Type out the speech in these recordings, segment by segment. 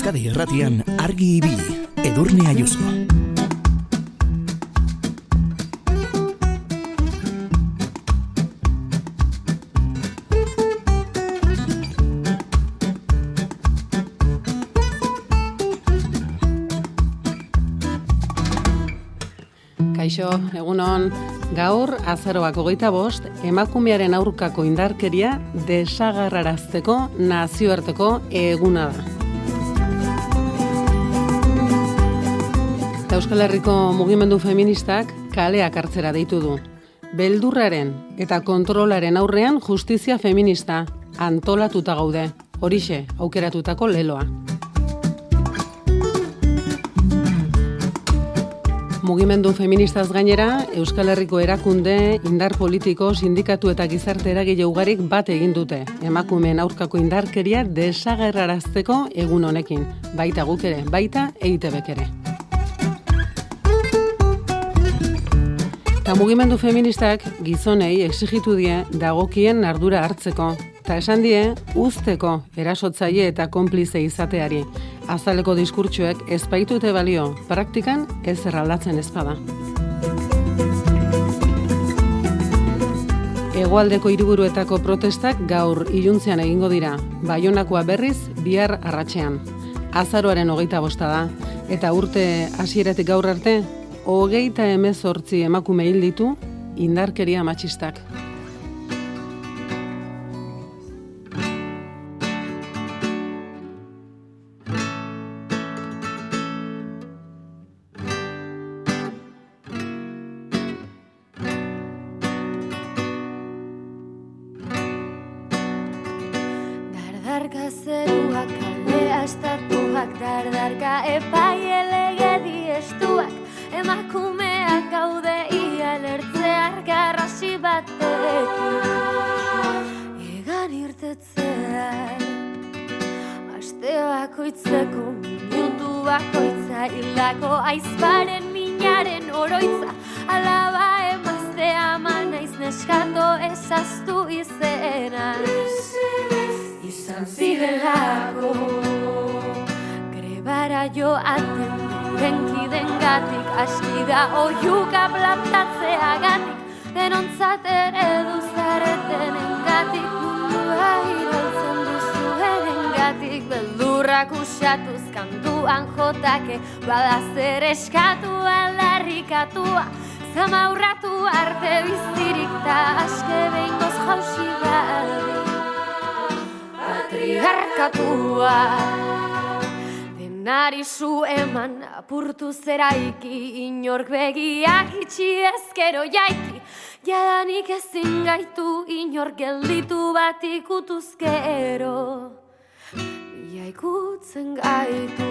Euskadi Erratian argi ibili, Edurne Ayuso. Kaixo, egunon, gaur azaroak hogeita bost, emakumearen aurkako indarkeria desagarrarazteko nazioarteko eguna da. Euskal Herriko mugimendu feministak kaleak hartzera deitu du. Beldurraren eta kontrolaren aurrean justizia feminista antolatuta gaude, horixe aukeratutako leloa. Mugimendu feministaz gainera, Euskal Herriko erakunde, indar politiko, sindikatu eta gizarte eragile ugarik bat egin dute. Emakumeen aurkako indarkeria desagerrarazteko egun honekin. Baita guk ere, baita EITBek ere. Eta mugimendu feministak gizonei exigitu die dagokien ardura hartzeko. Eta esan die, usteko erasotzaile eta konplize izateari azaleko diskurtsuek ez baitute balio, praktikan ez erraldatzen ezpada. Egoaldeko hiriburuetako protestak gaur iluntzean egingo dira, baionakoa berriz bihar arratsean. Azaroaren hogeita bosta da, eta urte hasieratik gaur arte, hogeita emezortzi emakume hil ditu indarkeria matxistak. Zu eman apurtu zeraiki inork begiak itxi ezkero jaiki. Jadanik ezin gaitu inork gelditu bat ikutuzkero Iaikutzen gaitu.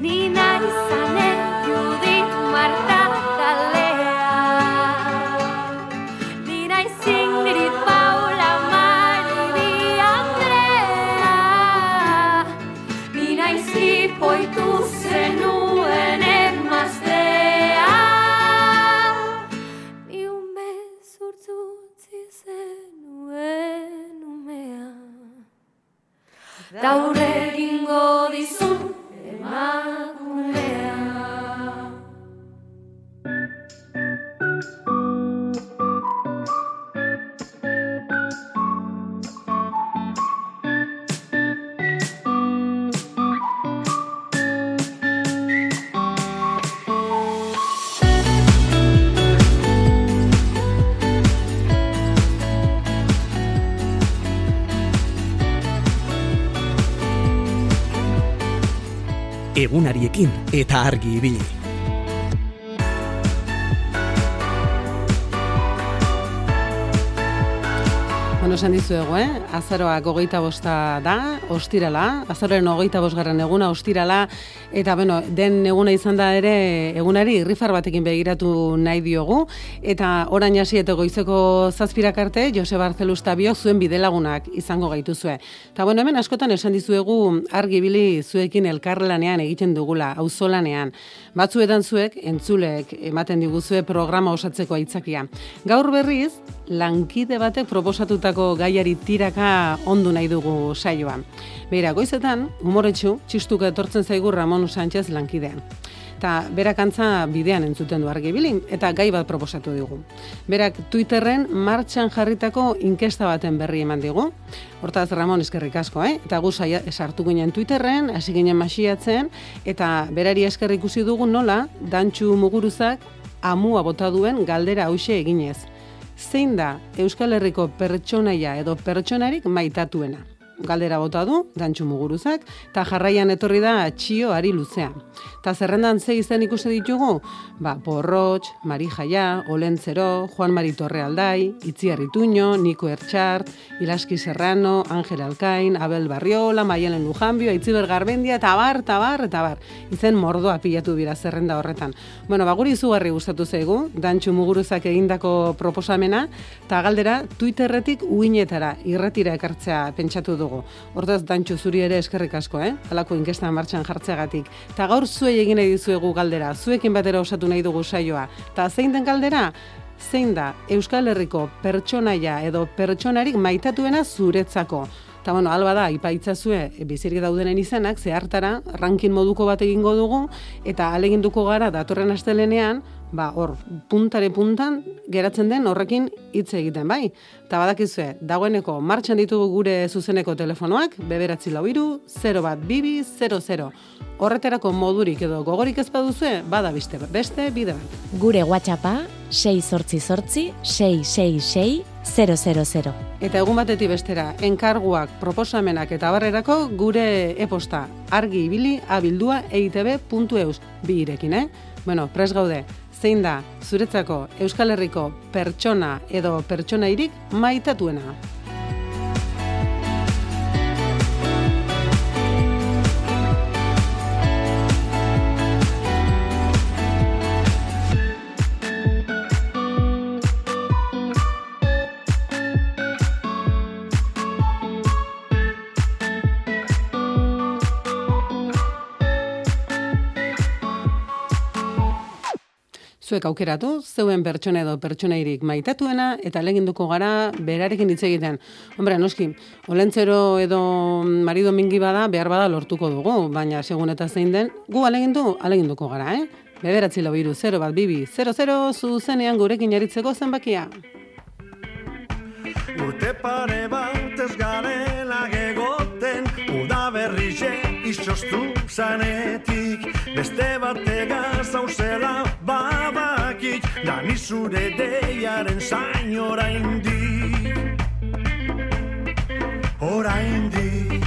Ni nahi zanen judit marta egunariekin eta argi ibili. Bueno, esan dizuegu, eh? Azaroa gogeita bosta da, ostirala, azaroren gogeita bosgarren eguna ostirala, eta bueno, den eguna izan da ere egunari irrifar batekin begiratu nahi diogu, eta orain hasi eta goizeko zazpirak arte, Jose Barcelus Tabio zuen bidelagunak izango gaituzue. Eta bueno, hemen askotan esan dizuegu argi bili zuekin elkarlanean egiten dugula, auzolanean. Batzuetan zuek, entzulek, ematen diguzue programa osatzeko aitzakia. Gaur berriz, lankide batek proposatutako gaiari tiraka ondu nahi dugu saioa. Beira, goizetan, humoretsu, txistuka etortzen zaigu Ramon Sánchez lankidean eta berak antza bidean entzuten du argi bilin, eta gai bat proposatu digu. Berak Twitterren martxan jarritako inkesta baten berri eman digu. Hortaz, Ramon, eskerrik asko, eh? Eta gu sartu ginen Twitterren, hasi ginen masiatzen, eta berari eskerrik ikusi dugu nola, dantxu muguruzak amua bota duen galdera hause eginez. Zein da Euskal Herriko pertsonaia edo pertsonarik maitatuena? Galdera bota du, dantxu muguruzak, eta jarraian etorri da txio ari luzean. Ta zerrendan ze izen ikusi ditugu? Ba, Porrotx, Mari Jaia, Olentzero, Juan Mari Torre Aldai, Itziar Ituño, Niko Ertxart, Ilaski Serrano, Angel Alkain, Abel Barriola, Maialen Lujanbio, Itziber Garbendia, eta bar, eta bar, eta bar. Izen mordoa pilatu bira zerrenda horretan. Bueno, ba, guri izugarri gustatu zaigu, dantxu muguruzak egindako proposamena, eta galdera Twitterretik uinetara, irretira ekartzea pentsatu dugu. Hortaz, dantxu zuri ere eskerrik asko, eh? Halako inkesta martxan jartzeagatik. Ta gaur zuei egin nahi dizuegu galdera, zuekin batera osatu nahi dugu saioa. Ta zein den galdera? Zein da Euskal Herriko pertsonaia edo pertsonarik maitatuena zuretzako? Eta bueno, alba da, ipaitzazue bizirik daudenen izenak, zehartara, rankin moduko bat egingo dugu, eta aleginduko gara datorren astelenean, ba, hor, puntare puntan geratzen den horrekin hitz egiten, bai. Eta badakizue, dagoeneko martxan ditugu gure zuzeneko telefonoak, beberatzi lau iru, 0 bat bibi, 00. Horreterako modurik edo gogorik ez baduzue, bada beste, beste bide bat. Gure WhatsAppa 6 sortzi sortzi 666 000. Eta egun batetik bestera, enkarguak, proposamenak eta barrerako gure e-posta argi ibili abildua eitb.eus bi irekin, eh? Bueno, pres gaude, zein da zuretzako Euskal Herriko pertsona edo pertsonairik maitatuena. Zuek aukeratu, zeuen pertsona edo pertsonairik maitatuena, eta leginduko gara berarekin hitz egiten. Hombre, noski, olentzero edo marido mingi bada, behar bada lortuko dugu, baina segun eta zein den, gu alegindu, aleginduko gara, eh? Bederatzi lau iru, 0 bat, bibi, 0-0, zuzenean gurekin jaritzeko zenbakia. Urte pare bat ez garela gegoten, udaberrize izostu zanetik, beste batega zauzela babakik, da nizure deiaren zain oraindik. Oraindik.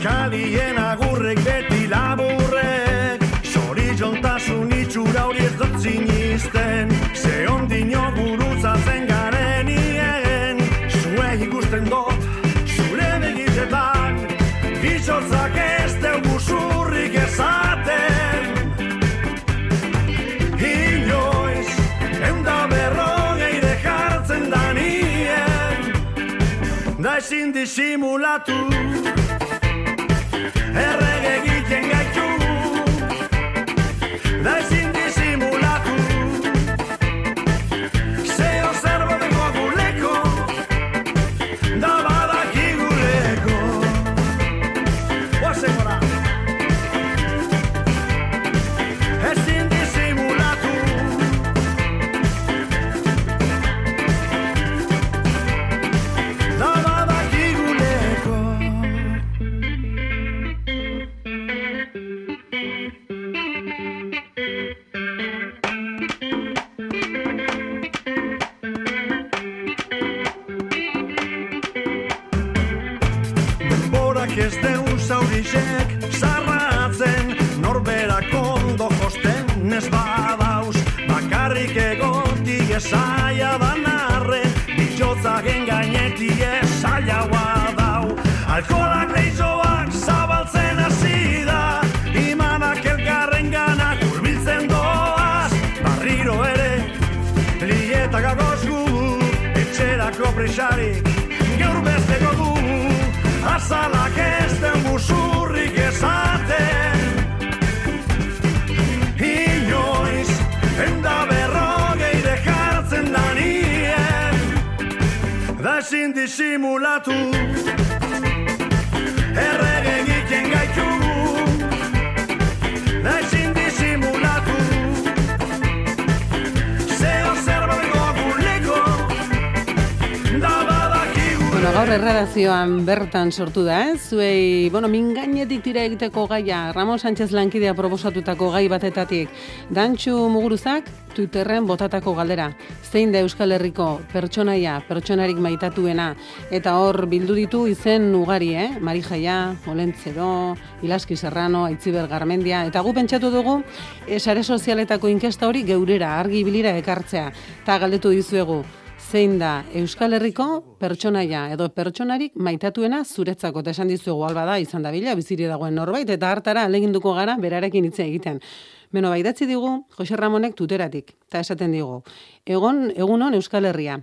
Kalien agurrek beti laburrek, sori jontasun itxura horiek gotzin izten, ze ondino ezin disimulatu, errege egiten gaitu, da ezin Alkolak lehizoak zabaltzen hasi da. Imanak elkarren ganak urbiltzen doaz. Barriro ere Lietak agozgu, etxerako presarik, gaur besteko du, azalak ez den musurrik ezaten. Inoiz, enda berrogeire jartzen da da ezin disimulatu Errege egiten Bueno, gaur erredazioan bertan sortu da, eh? Zuei, bueno, mingainetik tira egiteko gaia, Ramon Sánchez lankidea proposatutako gai batetatik. Dantxu muguruzak, Twitterren botatako galdera. Zein da Euskal Herriko pertsonaia, pertsonarik maitatuena, eta hor bildu ditu izen ugari, eh? Mari Jaia, Olentzero, Ilaski Serrano, Aitziber Garmendia, eta gu pentsatu dugu, eh, sare sozialetako inkesta hori geurera, argi bilira ekartzea, eta galdetu dizuegu, zein da Euskal Herriko pertsonaia edo pertsonarik maitatuena zuretzako eta esan dizuegu alba da izan da bila biziri dagoen norbait eta hartara aleginduko gara berarekin hitz egiten. Beno, bai datzi digu Jose Ramonek tuteratik eta esaten digu. Egon egunon Euskal Herria.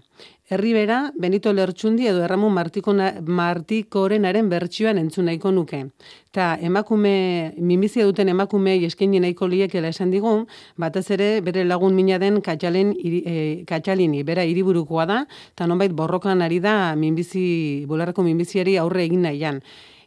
Herribera Benito Lertxundi edo Erramun Martikona, Martikorenaren bertsioan entzun nahiko nuke. Ta emakume, minbizia duten emakumei eskaini nahiko liekela esan digu, batez ere bere lagun mina den Katxalen, iri, e, Katxalini, bera hiriburukoa da, eta nonbait borrokan ari da minbizi, bularreko minbiziari aurre egin nahian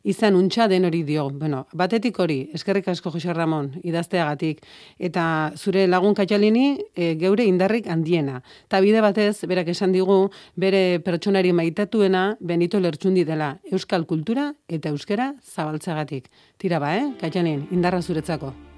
izan untxa den hori dio. Bueno, batetik hori, eskerrik asko Jose Ramon, idazteagatik, eta zure lagun katxalini e, geure indarrik handiena. Ta bide batez, berak esan digu, bere pertsonari maitatuena Benito Lertxundi dela, euskal kultura eta euskera zabaltzagatik. Tira ba, eh, katxalin, indarra zuretzako.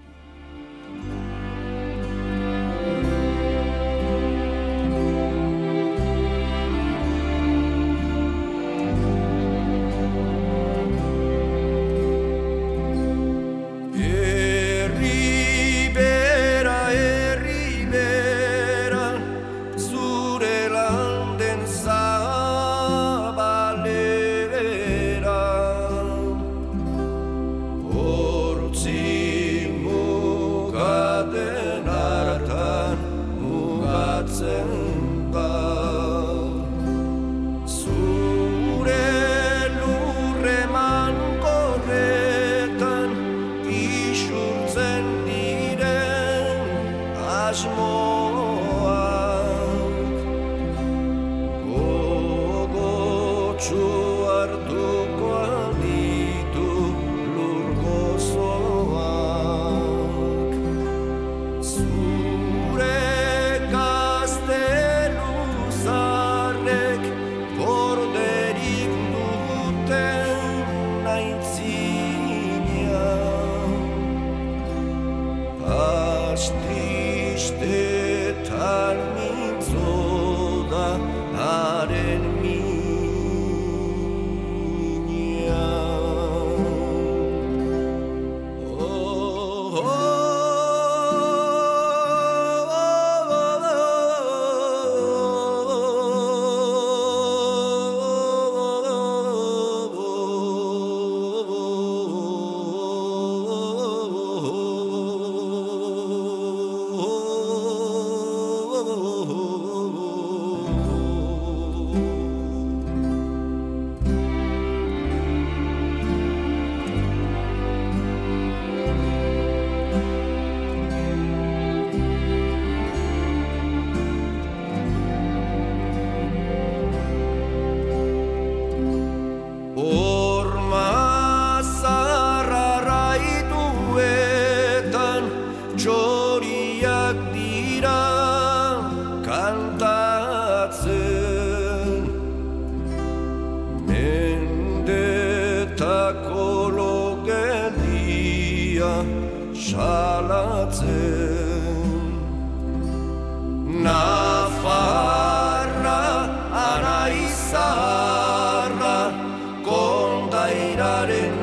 Kondairaren lehen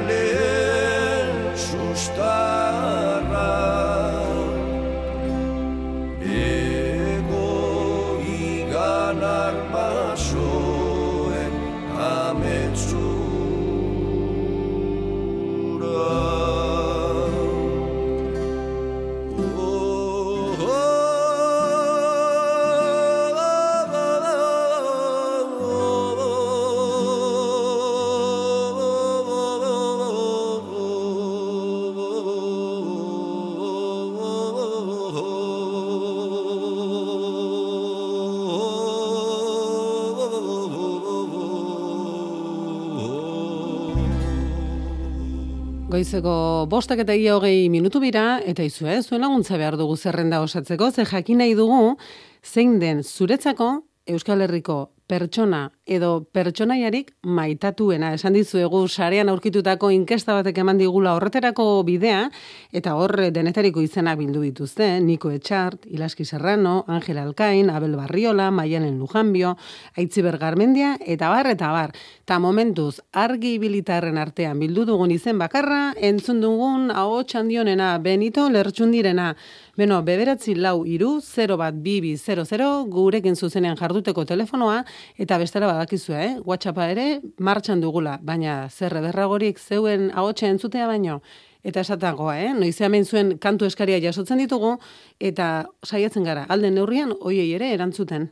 Goizeko bostak eta ia hogei minutu bira, eta izu, eh, zuen laguntza behar dugu zerrenda osatzeko, ze jakin nahi dugu, zein den zuretzako Euskal Herriko pertsona edo pertsonaiarik maitatuena. Esan dizuegu sarean aurkitutako inkesta batek eman digula horreterako bidea, eta hor denetariko izenak bildu dituzte, Niko Etxart, Ilaski Serrano, Angel Alkain, Abel Barriola, Maialen Lujanbio, Aitziber Garmendia, eta bar, eta bar. Ta momentuz, argi ibilitarren artean bildu dugun izen bakarra, entzun dugun hau txandionena, Benito Lertxundirena, Beno, beberatzi lau iru, 0 bat bibi 00, gurekin zuzenean jarduteko telefonoa, eta bestera badakizu, eh? WhatsAppa ere martxan dugula, baina zer ederragorik zeuen ahotsa entzutea baino, eta esatagoa, eh? Noize hemen zuen kantu eskaria jasotzen ditugu, eta saiatzen gara, alden neurrian, hoiei ere erantzuten.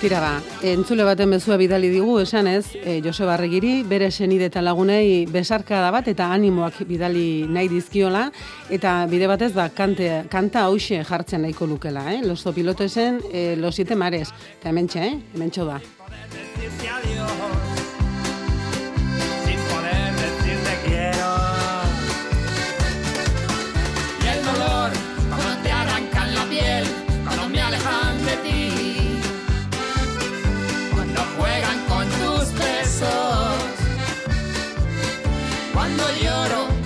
Tira ba, entzule baten mezua bidali digu, esan ez, e, Joseba Arregiri, bere senide eta lagunei besarka da bat eta animoak bidali nahi dizkiola, eta bide batez ba, kante, kanta hause jartzen nahiko lukela, eh? Los pilotesen, e, los siete mares, eta hementxe, eh? hementxo da. Cuando lloro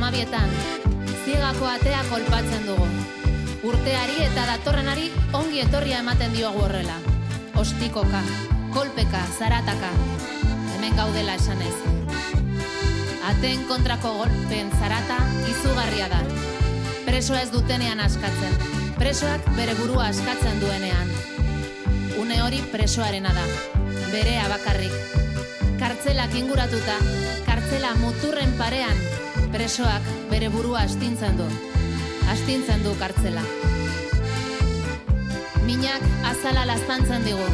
amabietan, ziegako atea kolpatzen dugu. Urteari eta datorrenari ongi etorria ematen diogu horrela. Ostikoka, kolpeka, zarataka, hemen gaudela esanez. Aten kontrako golpen zarata izugarria da. Presoa ez dutenean askatzen, presoak bere burua askatzen duenean. Une hori presoarena da, berea bakarrik. Kartzelak inguratuta, kartzela muturren parean, presoak bere burua astintzen du. Astintzen du kartzela. Minak azala laztantzen digu,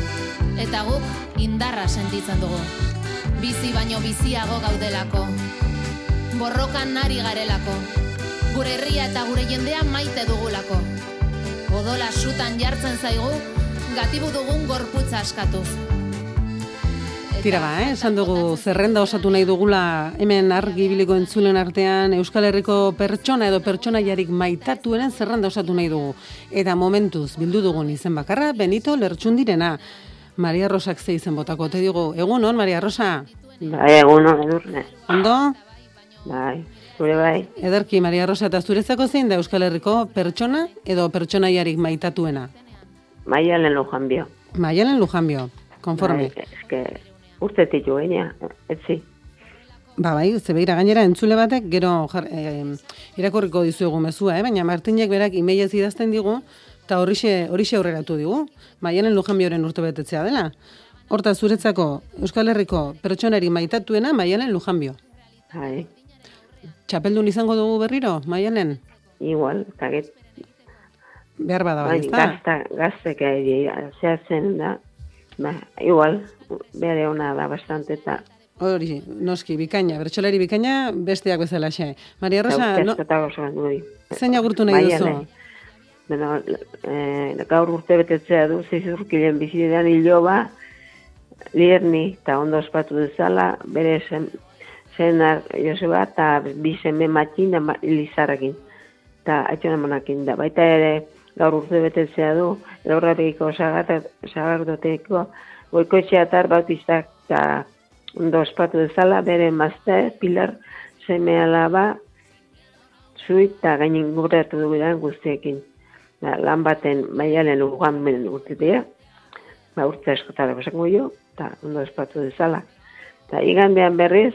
eta guk indarra sentitzen dugu. Bizi baino biziago gaudelako. Borrokan nari garelako. Gure herria eta gure jendea maite dugulako. Odola sutan jartzen zaigu, gatibu dugun gorputza askatuz. Tira ba, eh? esan dugu zerrenda osatu nahi dugula hemen argi ibiliko entzulen artean Euskal Herriko pertsona edo pertsonaiarik maitatuenen zerrenda osatu nahi dugu. Eta momentuz bildu dugun izen bakarra Benito Lertxundirena. Maria Rosak ze izen botako, te digo, egun on, Maria Rosa? Bai, egun hon edurne. Ondo? Bai, zure bai. Ederki, Maria Rosa, eta zuretzako zein da Euskal Herriko pertsona edo pertsonaiarik maitatuena? Maialen lujan bio. Maialen Lujanbio, konforme. Bai, eske, urtetik jo gaina, etzi. Ba, bai, ze begira gainera entzule batek gero jar, eh, irakurriko dizuegu mezua, eh? baina Martinek berak imeiez idazten digu, eta horixe, horixe aurreratu digu, maialen lujanbioren urte betetzea dela. Horta zuretzako Euskal Herriko pertsonari maitatuena maialen lujanbio. Bai, Txapeldun izango dugu berriro, maialen? igual, eta get, Behar bada bai, bai, ezta? gazta, gaztek ari, zehatzen da, ba, igual, bere ona da bastante, eta Hori, noski, bikaina, bertsolari bikaina, besteak bezala xe. Maria Rosa, no, zein agurtu nahi duzu? Maialen. Bueno, eh, gaur urte betetzea du, zeizurkilen bizidean hilo ba, lierni eta ondo ospatu dezala, bere zen, zenar Joseba eta bi seme matxin Lizarrekin. Eta atxona monakin da. Baita ere gaur urte betetzea du, laurrabeko sagardoteko goikoetxeatar bautistak eta ondo ospatu dezala, bere mazte, pilar, seme alaba, zuit eta gainin guratu dugudan guztiekin. Da, lan baten maialen ugan men urtetea, ba, urte askotara basango jo, eta ondo espatu dezala. Eta igandean berriz,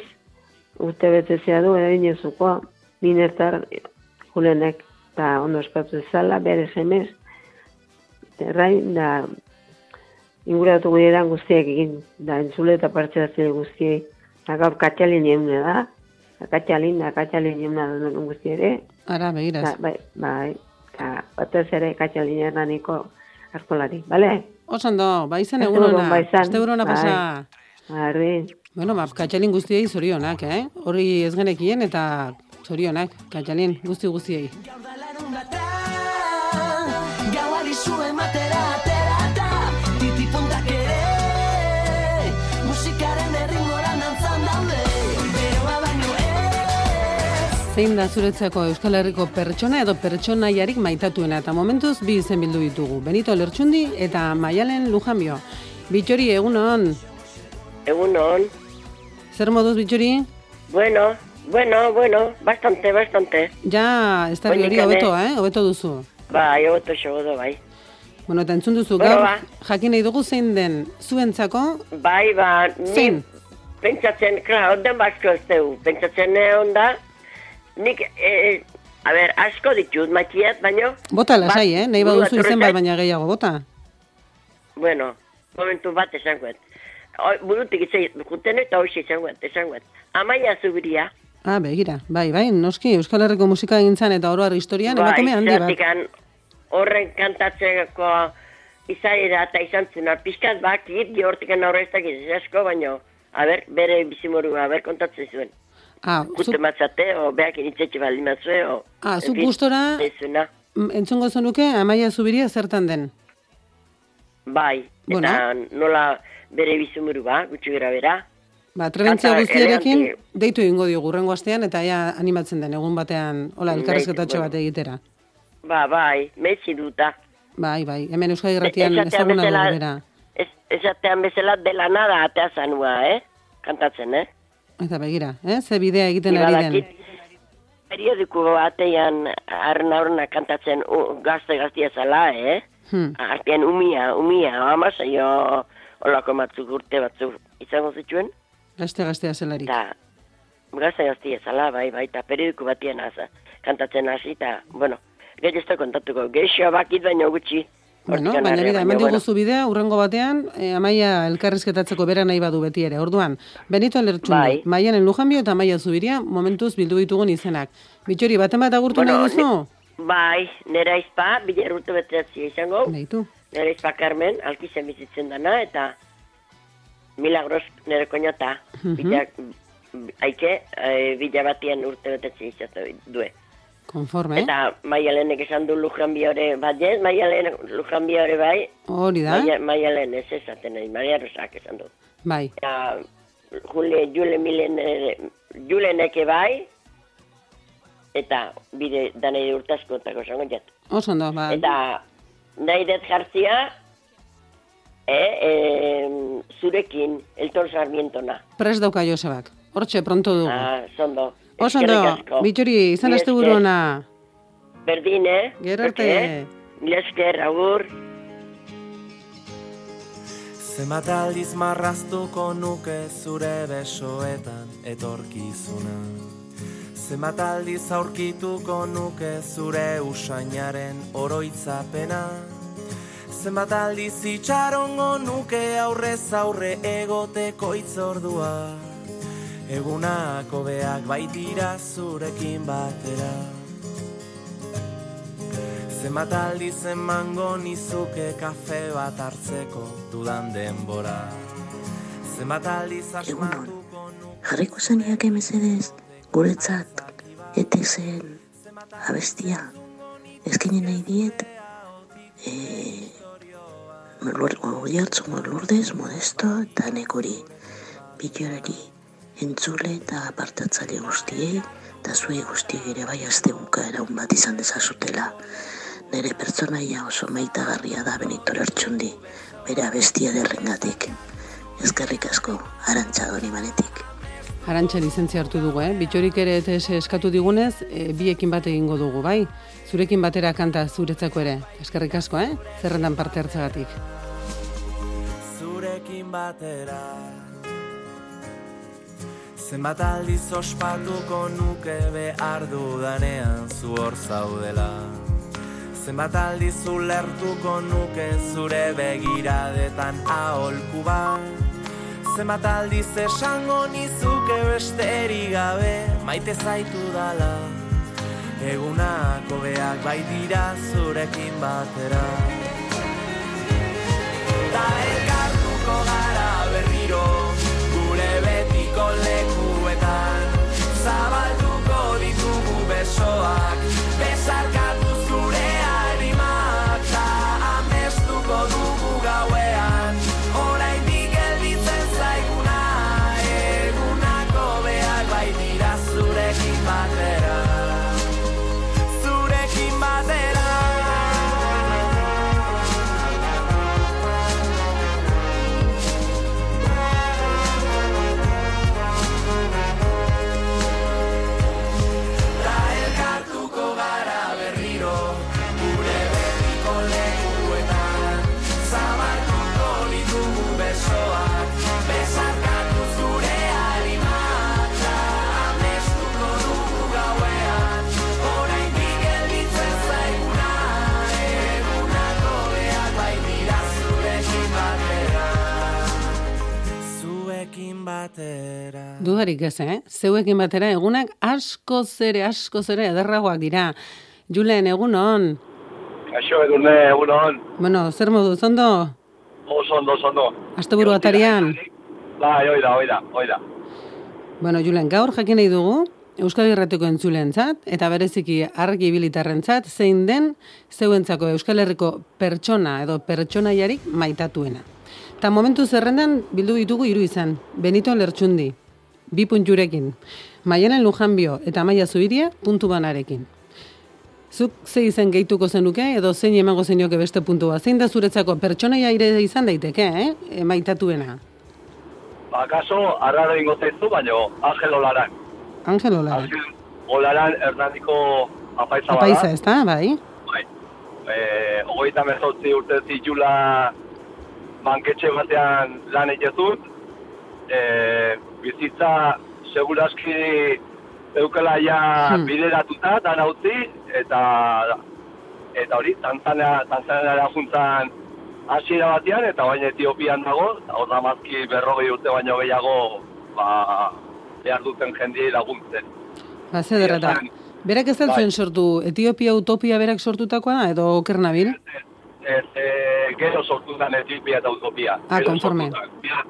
urte betetzea du, erabinezuko, minertar julenek, eta ondo espatu dezala, bere semez, errain, da, inguratu guderan guztiak egin, da, entzule eta partxeratzele guztiei, eta gaur katxalin egun da, da, katxalin, da, katxalin egun da, duen guzti ere, Ara, begiraz. Da, bai, bai, eta batez ere katxalin ernaniko arkolari, bale? Oso bai zen Aste egun on, ona. bai izan. Aste ona Bai. pasa. Arbi, Bueno, ba, katxalin guztiei zorionak, eh? Horri ez genekien eta zorionak, katxalin guzti guztiei. Gauari zu ematera Zein da zuretzako Euskal Herriko pertsona edo pertsonaiarik maitatuena eta momentuz bi izen bildu ditugu. Benito Lertxundi eta Maialen Lujanbio. Bitxori, egunon. Egunon. Zer moduz, Bitxori? Bueno, bueno, bueno, bastante, bastante. Ja, ez da hori hobeto, eh? Hobeto duzu. Bai, egoto xogodo, bai. Bueno, eta entzun duzu, Bueno, gaur ba. jakin nahi dugu zein den zuentzako, Bai, ba, Zein? pentsatzen, klar, onden basko ez dugu, pentsatzen egon da, nik, e, a ber, asko ditut, makiat, baino, bota lasai, eh? Nahi baduzu burua izen bat baina gehiago, bota. bueno, momentu bat esangoet. Burutik itzai, juten eta hoxe esangoet, esangoet. Amaia zubiria, Ah, begira, bai, bai, noski, Euskal Herriko musika egintzan eta oroar historian, emakume handi bat. zertikan horren kantatzeko izaera eta izan zena, pixkat bakit, hortikan aurreztak ez asko, baino, a ber, bere bizimorua, a ber, kontatzen zuen. Ah, zu, Gute matzate, o beak matzue, o... Ah, zu en fin, gustora- entzungo zenuke, Amaia Zubiria zertan den. bai, Bueno. eta nola bere bizimorua, gutxi gara bera. Ba, trebentzia guztiarekin elegante. deitu egingo diogu urrengo astean eta ja animatzen den egun batean, hola, elkarrezketatxo Bueno. bat egitera. Ba, bai, metzi duta. Bai, bai, hemen Euskal Irratian Esatean ezaguna dugu bera. Ez, esatean bezala dela nada atea zanua, eh? Kantatzen, eh? Eta begira, eh? Ze bidea egiten ari den. Periodiko batean arna kantatzen u, gazte gaztia zala, eh? Hmm. Artean umia, umia, amasaio olako batzuk urte batzuk izango zituen. Gazte gaztea zelarik. Eta gazte gaztia zala, bai, bai, eta periodiko batean haza, kantatzen hasi, eta, bueno, gehi ez da kontatuko, geixo bakit baino gutxi. Bueno, baina bida, eman diguzu bidea, urrengo batean, eh, Amaia elkarrizketatzeko bera nahi badu beti ere. Orduan, Benito Lertxundi, Bai. Maianen Lujanbio eta Amaia Zubiria, momentuz bildu ditugun izenak. Bitxori, baten bat agurtu Bueno, nahi duzu? Bai, nera izpa, urte beteatzia izango. Nahitu. Nera izpa Carmen, alkizen bizitzen dana, eta milagros nere koñota. Mhm. Bila, aike, e, bila batien urte betetzia izatu due. Konforme, eh? Eta maialenek esan du lujan biore, bat ez, maialen lujan biore bai, Hori da, Maia- maialen ez esaten nahi, Maria Rosak esan du. bai. Eta Jule, Jule Milen, ere- Juleneke bai, eta bide danei urtasko eta gosango jat. Oso ondo, ba, Eta nahi dut jartzia, e, e, zurekin, Elton Sarmientona. pres dauka Josebak. Hortxe, pronto dugu. Ah, zondo. Oso ondo, asko. Bitxori, izan esker. ona. Berdin, eh? Gero arte. Mila esker, agur. Zenbat aldiz marraztuko nuke zure besoetan etorkizuna Zenbat aldiz aurkituko nuke zure usainaren oroitzapena Zenbat aldiz itxarongo nuke aurrez aurre egoteko itzordua Egunak hobeak baitira zurekin batera. Zenbat aldiz emango nizuke kafe bat hartzeko dudan denbora. Zenbat aldiz asmatuko Jarriko zeniak emezedez, guretzat, ete zen abestia. Ezkinen nahi diet, e, Oiartzu Lourdes, Modesto eta nekori bitorari entzule eta apartatzaile guztiei eta zuei guztiek ere bai azte bukaera un bat izan dezazutela. Nere pertsonaia oso maitagarria da Benito Lertxundi, bere abestia derrengatik. Ezkerrik asko, arantxa doni manetik. Arantxa lizentzia hartu dugu, eh? Bitxorik ere ETS eskatu digunez, e, biekin bat egingo dugu, bai? Zurekin batera kanta zuretzako ere. Eskerrik asko, eh? Zerrendan parte hartzagatik. Zurekin batera Zenbat aldiz ospatuko nuke behar dudanean zu hor zaudela. Zenbat aldiz ulertuko nuke zure begiradetan aholku bat. Zenbat aldiz esango nizuke besterik gabe maite zaitu dala. Egunako beak baitira zurekin batera. Ta elkartuko gara Zabalduko ditugu besoak Besarkatuz batera Dudarik ez, eh? Zeuekin batera egunak asko zere, asko zere ederragoak dira. Julen, egun on. Kaixo edurne, egun hon. Bueno, zer modu, zondo? Oso ondo, oso ondo. Asteburu atarian. Bai, oida, oida, oida. Bueno, Julen, gaur jakin nahi dugu, Euskal Herratiko entzulentzat eta bereziki argi bilitarrentzat zein den zeuentzako Euskal Herriko pertsona edo pertsonaiarik maitatuena. Eta momentu zerrendan bildu ditugu hiru izan, Benito Lertxundi, bi punturekin, Maialen Lujanbio eta Maia Zubiria puntu banarekin. Zuk ze izen gehituko zenuke edo zein emango zenioke beste puntua? Zein da zuretzako pertsonaia ire izan daiteke, eh? E, maitatuena. Ba, kaso, arrara ingo zaizu, baino, Angel Olaran. Angel Olara. Angel Olaran Hernandiko apaitza bada. Apaiza, ez da, bai? Bai. E, ogoita mezotzi urte zitula banketxe batean lan egezut. E, bizitza seguraski eukela ja Hmm. bideratuta, dan utzi, eta eta hori, Tanzania, Tanzania juntan hasiera batean, eta baina Etiopian dago, eta hor da mazki berrogei urte baino gehiago, ba, behar duten jendiei laguntzen. Ba, ze derra da. Berak ez dut Bai. zuen sortu, Etiopia utopia berak sortutakoa da, edo oker nabil? Ez, e, gero sortutan Etiopia eta Utopia. Ah, konforme.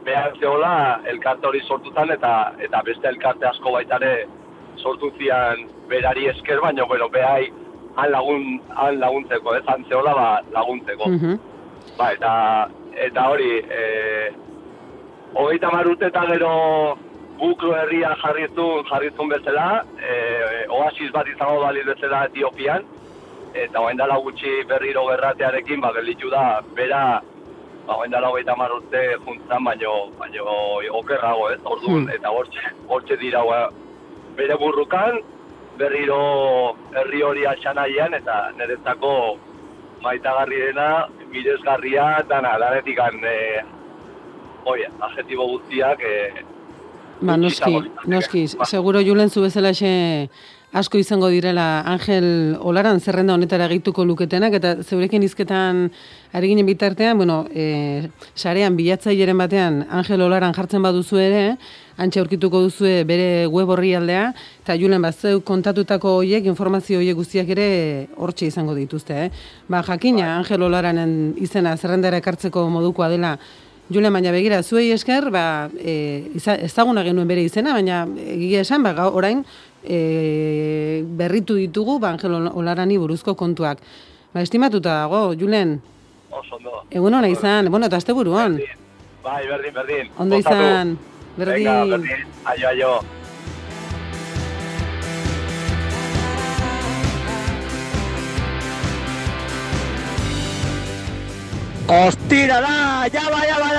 Behar- zehola elkarte hori sortutan eta eta beste elkarte asko baitare sortu zian berari esker, baina, bueno, behai han, lagun, han laguntzeko, ez, han zehola ba, laguntzeko. Mhm. Ba, eta, eta hori, e, hogeita hamar urte eta gero buklo herria jarrizun, jarrizun bezala, e, oasis bat izango baliz bezala Etiopian, eta hoen dala gutxi berriro gerratearekin, ba, gelditu da, bera, ba, hoen dala hogeita hamar urte juntzan, baino, baino okerrago, ez, orduan, Hmm. eta hortxe, hortxe dira, ba, bere burrukan, berriro herri hori altxanaian, eta niretzako maitagarri dena, bidezgarria, dana, danetik an, e, oi, adjetibo guztiak, e, Ba, noski, noski, seguro Julen zu bezalaxe asko izango direla Angel Olaran zerrenda honetara gehituko luketenak, eta zeurekin izketan ari ginen bitartean, bueno, e, sarean bilatzaileren batean Angel Olaran jartzen baduzu ere, antxe aurkituko duzue bere web orrialdea, eta Julen, bat zeu kontatutako hoiek, informazio hoiek guztiak ere hortxe izango dituzte, eh? Ba, jakina Angel Olaranen izena zerrendara ekartzeko modukoa dela, Julen, baina begira, zuei esker, ba, e, ezaguna genuen bere izena, baina egia esan, ba, orain e, berritu ditugu, ba, Angel Olarani buruzko kontuak. Ba, estimatuta dago, Julen, oso ondo. Egun hona izan, bueno, eta azte buruan. Bai, berdin, berdin. Ondo izan, berdin. Venga, berdin. Aio, aio. ¡Hostira, da! ¡Ya va, ya va,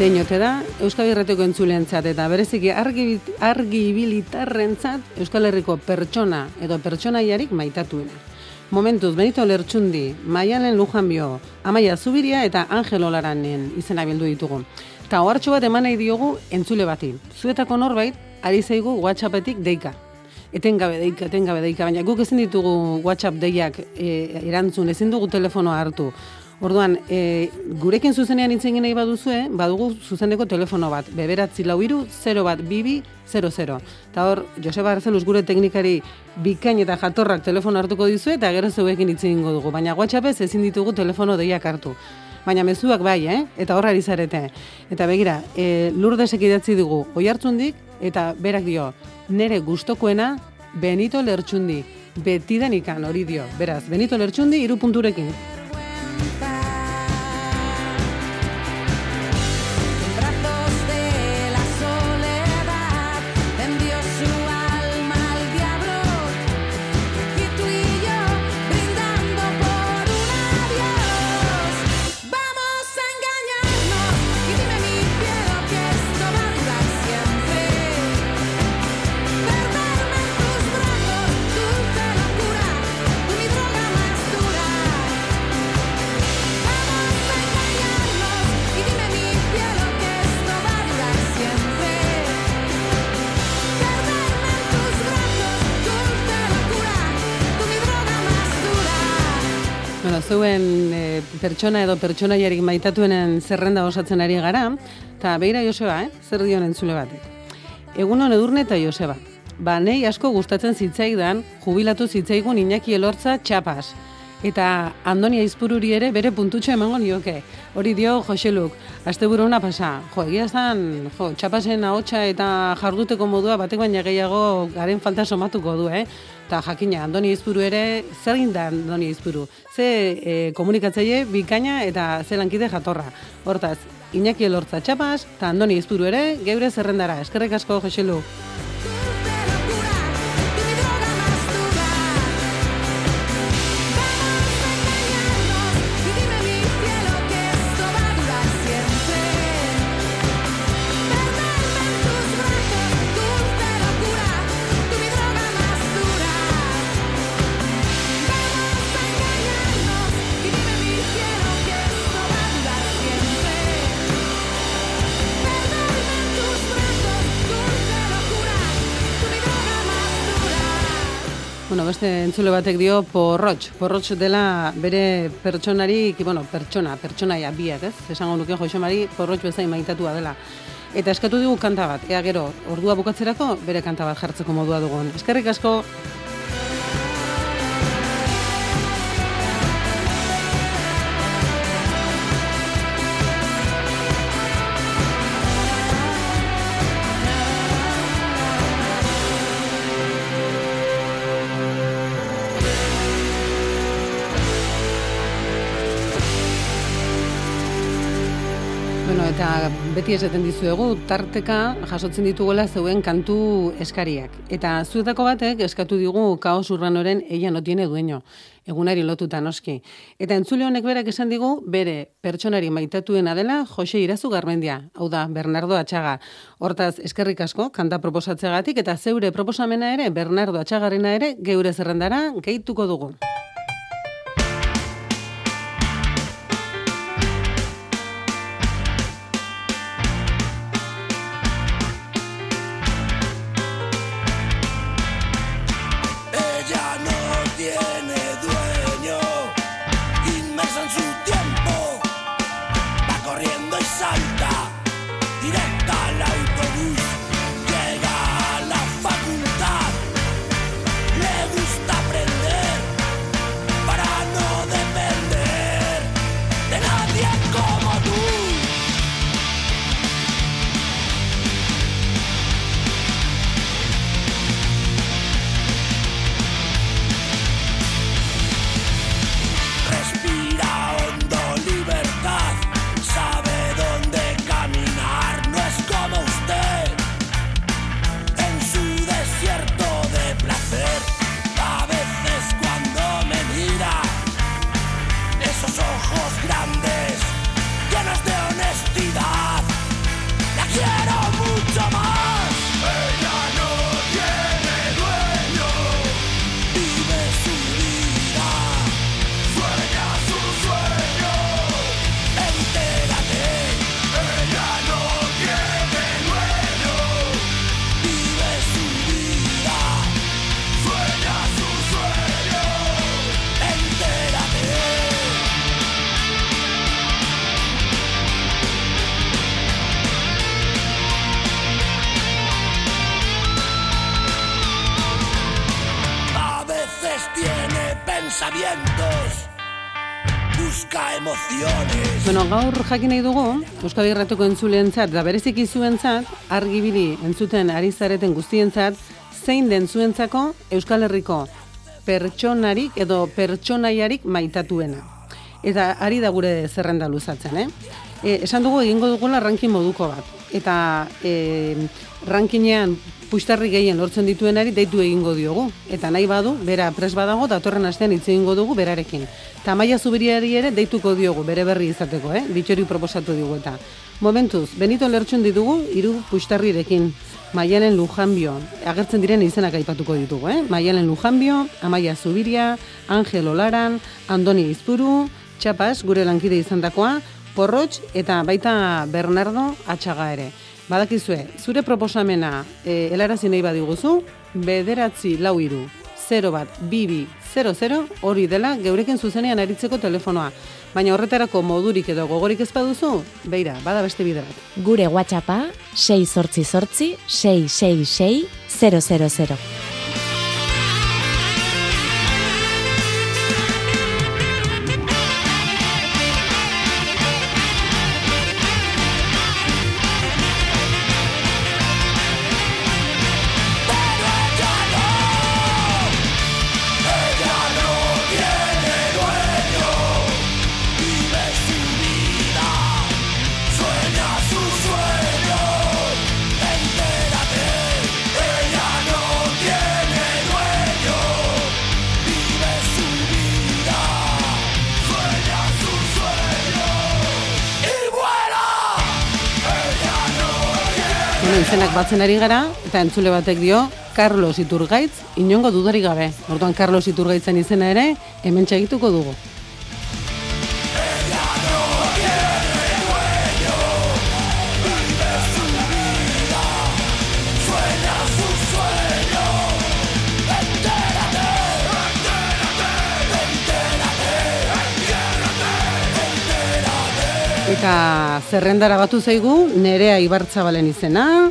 ya va! ¡No! Zein ote da, Euskal Herretiko entzulentzat eta bereziki argi, argi ibilitarrentzat Euskal Herriko pertsona edo pertsonaiarik maitatuena. Momentuz, Benito Lertxundi, Maialen Lujanbio, Amaia Zubiria eta Angel Olaranen izena bildu ditugu. Eta ohartxo bat eman nahi diogu entzule bati. Zuetako norbait, ari zaigu WhatsAppetik deika. Etengabe deika, etengabe deika, baina guk ezin ditugu WhatsApp deiak e, erantzun, ezin dugu telefonoa hartu. Orduan, e, gurekin zuzenean hitz egin nahi baduzue, badugu zuzeneko telefono bat, beberatzi lau iru, 0 bat, bibi, 00. Eta hor, Joseba Arzeluz gure teknikari bikain eta jatorrak telefono hartuko dizue, eta gero zeuekin hitz egingo dugu. Baina WhatsAppez ezin ditugu telefono deiak hartu. Baina mezuak bai, eh? Eta horra zarete. Eta begira, e, lurdesek idatzi dugu, oi hartzundik, eta berak dio, nere gustokoena Benito Lertxundi. Betidan ikan hori dio. Beraz, Benito Lertxundi, iru punturekin. Zeuen e, pertsona edo pertsonaiarik maitatuenen zerrenda osatzen ari gara, eta begira Joseba, eh? zer dion entzule batek. Egunon edurne eta Joseba. Ba, nei asko gustatzen zitzaidan, jubilatu zitzaigun Iñaki Elortza txapas. Eta Andonia Izpururi ere bere puntutxo emango nioke. Hori dio Joseluk, asteburu ona pasa. Jo, egia zan, jo, txapasen ahotsa eta jarduteko modua batek baina gehiago garen falta somatuko du, eh? Eta jakina, Andoni Izpuru ere, zer da Andoni Izpuru? Ze e, komunikatzaile bikaina eta ze lankide jatorra. Hortaz, Iñaki Elortza txapas, eta Andoni Izpuru ere, geure zerrendara. Eskerrik asko, Joselu. Beste entzule batek dio porrotx. Porrotx dela bere pertsonari, bueno, pertsona, pertsonaia biak, ez? Esango nuke Josemari porrotx bezain maitatua dela. Eta eskatu digu kanta bat, ea gero, ordua bukatzerako bere kanta bat jartzeko modua dugun. Eskerrik asko, beti esaten dizuegu, tarteka jasotzen ditugola zeuen kantu eskariak. Eta zuetako batek eskatu digu kaos urbanoren ella no tiene dueño, egunari lotuta noski. Eta entzule honek berak esan digu, bere pertsonari maitatuena dela Jose Irazu Garmendia, hau da, Bernardo Atxaga. Hortaz, eskerrik asko, kanta proposatzegatik, eta zeure proposamena ere, Bernardo Atxagarena ere, geure zerrendara gehituko dugu. Pensamientos, busca emociones. Bueno, gaur jakin nahi dugu, Euskal Irratuko entzuleentzat da bereziki zuentzat, argibili entzuten ari zareten guztientzat, zein den zuentzako Euskal Herriko pertsonarik edo pertsonaiarik maitatuena. Eta ari da gure zerrenda luzatzen, eh? E, esan dugu egingo dugula ranking moduko bat. Eta e, rankinean puxtarri gehien lortzen dituenari deitu egingo diogu. Eta nahi badu, bera pres badago, datorren astean hitz egingo dugu berarekin. Eta Amaia Zubiriari ere deituko diogu, bere berri izateko, eh? Bitxori proposatu digu eta. Momentuz, Benito lertxun ditugu, hiru puxtarrirekin. Maialen Lujanbio, agertzen diren izenak aipatuko ditugu, eh? Maialen Lujanbio, Amaia Zubiria, Angel Olaran, Andoni Izpuru, Txapas, gure lankide izandakoa, Porrotx eta baita Bernardo Atxaga ere. Badakizue, zure proposamena e, helarazi nahi badiguzu, bederatzi lau iru, 0 bat, bibi, 00, hori dela geurekin zuzenean aritzeko telefonoa. Baina horretarako modurik edo gogorik ez baduzu, beira, bada beste bide bat. Gure WhatsAppa 6 sortzi sortzi 666 000. Batzen ari gara, eta entzule batek dio, Carlos Iturgaitz, inongo dudarik gabe. Orduan Carlos Iturgaitzen izena ere, hemen txegituko dugu. Eta zerrendara batu zaigu, nerea Ibartzabalen izena,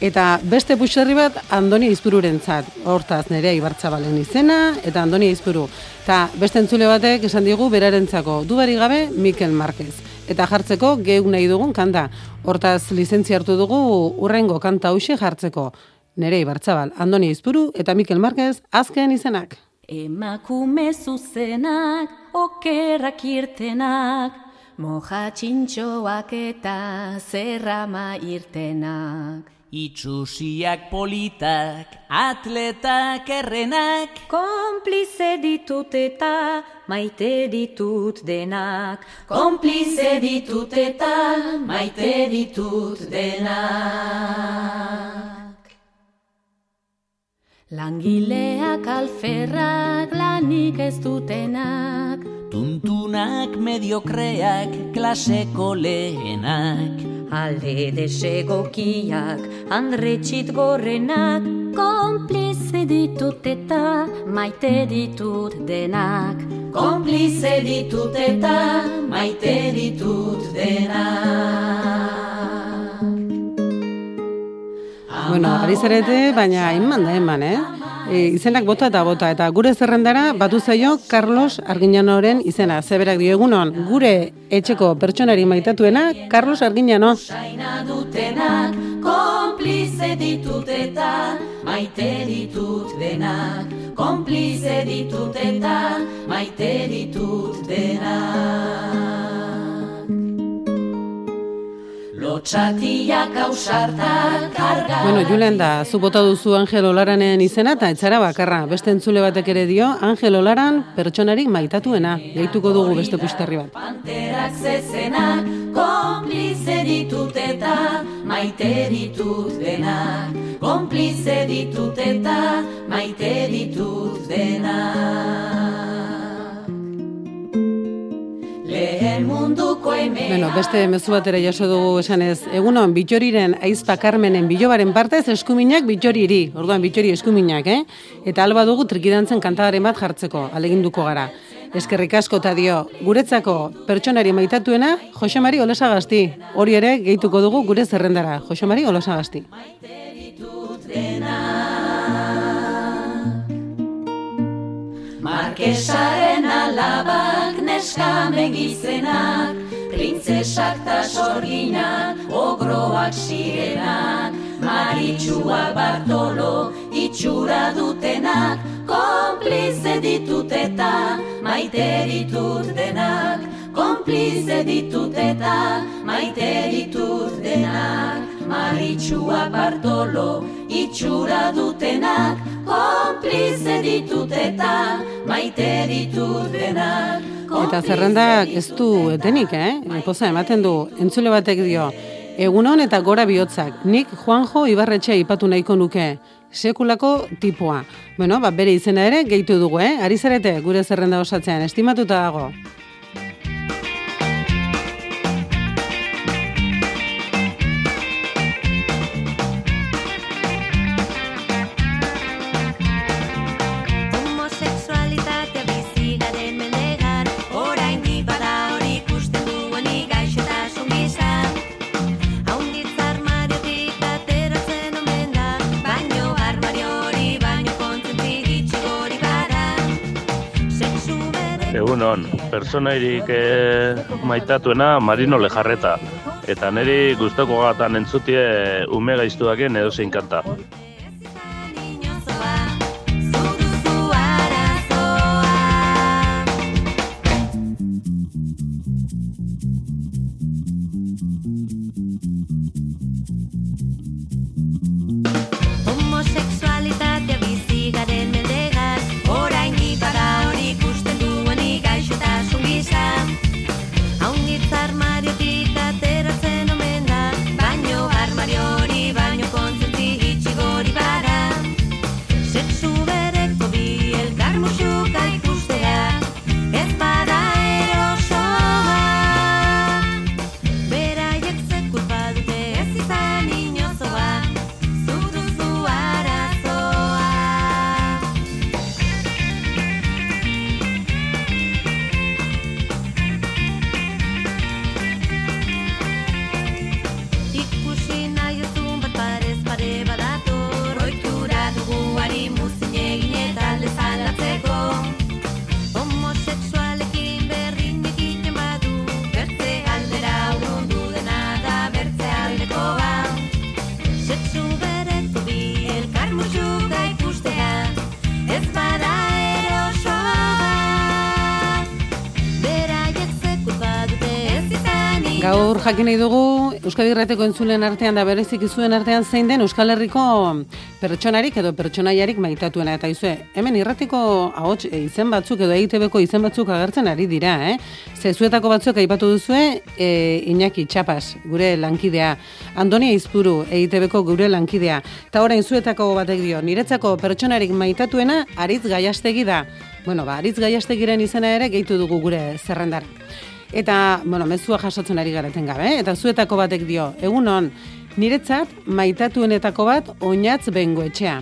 eta beste puxerri bat Andoni Izpururentzat. Hortaz, nerea Ibartzabalen izena, eta Andoni Izpuru. Eta beste entzule batek esan digu berarentzako dudari gabe Mikel Marquez. Eta jartzeko geuk nahi dugun kanta. Hortaz, lizentzia hartu dugu urrengo kanta hause jartzeko. Nerea Ibartzabal, Andoni Izpuru eta Mikel Marquez azken izenak. Emakume zuzenak, okerrak irtenak, moja txintxoak eta zerrama irtenak. Itxusiak politak, atletak errenak, Konplize ditut eta maite ditut denak. Konplize ditut eta maite ditut denak. Langileak alferrak lanik ez dutenak. tuntunak mediokreak, klaseko lehenak. Alde desegokiak, andretxit gorrenak, konplize ditut eta maite ditut denak. Konplize ditut eta maite ditut denak. Bueno, ari zarete, baina eman da eman, eh? E, izenak bota eta bota, eta gure zerrendara batu zaio Carlos Arginanoren izena. Zeberak dio egunon, gure etxeko pertsonari maitatuena, Carlos Arginano. Saina dutenak, konplize ditut eta maite ditut denak. Konplize ditut eta maite ditut denak. Lotxatiak ausartak karga. Bueno, Julen da, zu bota duzu Angel Olaranen izena, eta etzara bakarra. Beste entzule batek ere dio, Angel Olaran pertsonarik maitatuena. Gehituko dugu beste pusterri bat. Panterak zezenak, konplize ditut eta maite ditut denak. Konplize ditut eta maite ditut denak. Bueno, beste mezu bat ere jaso dugu esanez, egunon, bitxoriren aizpa Carmenen bilobaren partez eskuminak bitxoriri, orduan bitxori eskuminak, eh? Eta alba dugu trikidantzen kantagaren bat jartzeko, aleginduko gara. Eskerrik asko eta dio, guretzako pertsonari maitatuena, Josemari Olosagasti. Hori ere gehituko dugu gure zerrendara, Josemari Olosagasti. Mark Markesaren alabak neskamen gizenak, printzesak ta sorginak, ogroak sirenak, maritxuak Bartolo itxura dutenak, konplize ditut eta maite ditut denak, konplize ditut eta maite ditut denak, maritxua Bartolo itxura dutenak, konplize ditut eta maite ditut denak. Eta zerrendak ez du etenik, eh? Poza ematen du, entzule batek dio, egunon eta gora bihotzak, nik Juanjo Ibarretxe ipatu nahiko nuke, sekulako tipoa. Bueno, ba, bere izena ere gehitu dugu, eh? Ari zarete gure zerrenda osatzean, estimatuta dago. Egunon, personairik eh, maitatuena Marino Lejarreta. Eta niri guztoko gatan entzutie ume gaiztuaken edo zein kanta. Jakin nahi dugu Euskadi Irrateko entzulen artean da berezik izuen artean zein den Euskal Herriko pertsonarik edo pertsonaiarik maitatuena eta izue, hemen irratiko ahots e, izen batzuk edo EITB-ko izen batzuk agertzen ari dira, eh? Zezuetako batzuk aipatu duzue e, Iñaki Txapas, gure lankidea, Andoni Aizpuru, EITB-ko gure lankidea, eta orain zuetako batek dio, niretzako pertsonarik maitatuena Aritz Gaiastegi da. Bueno, ba, Aritz Gaiastegiren izena ere gehitu dugu gure zerrendar. Eta, bueno, mezua jasotzen ari gareten gabe, eh? eta zuetako batek dio, egunon, niretzat maitatuenetako bat oinatz bengoetxea.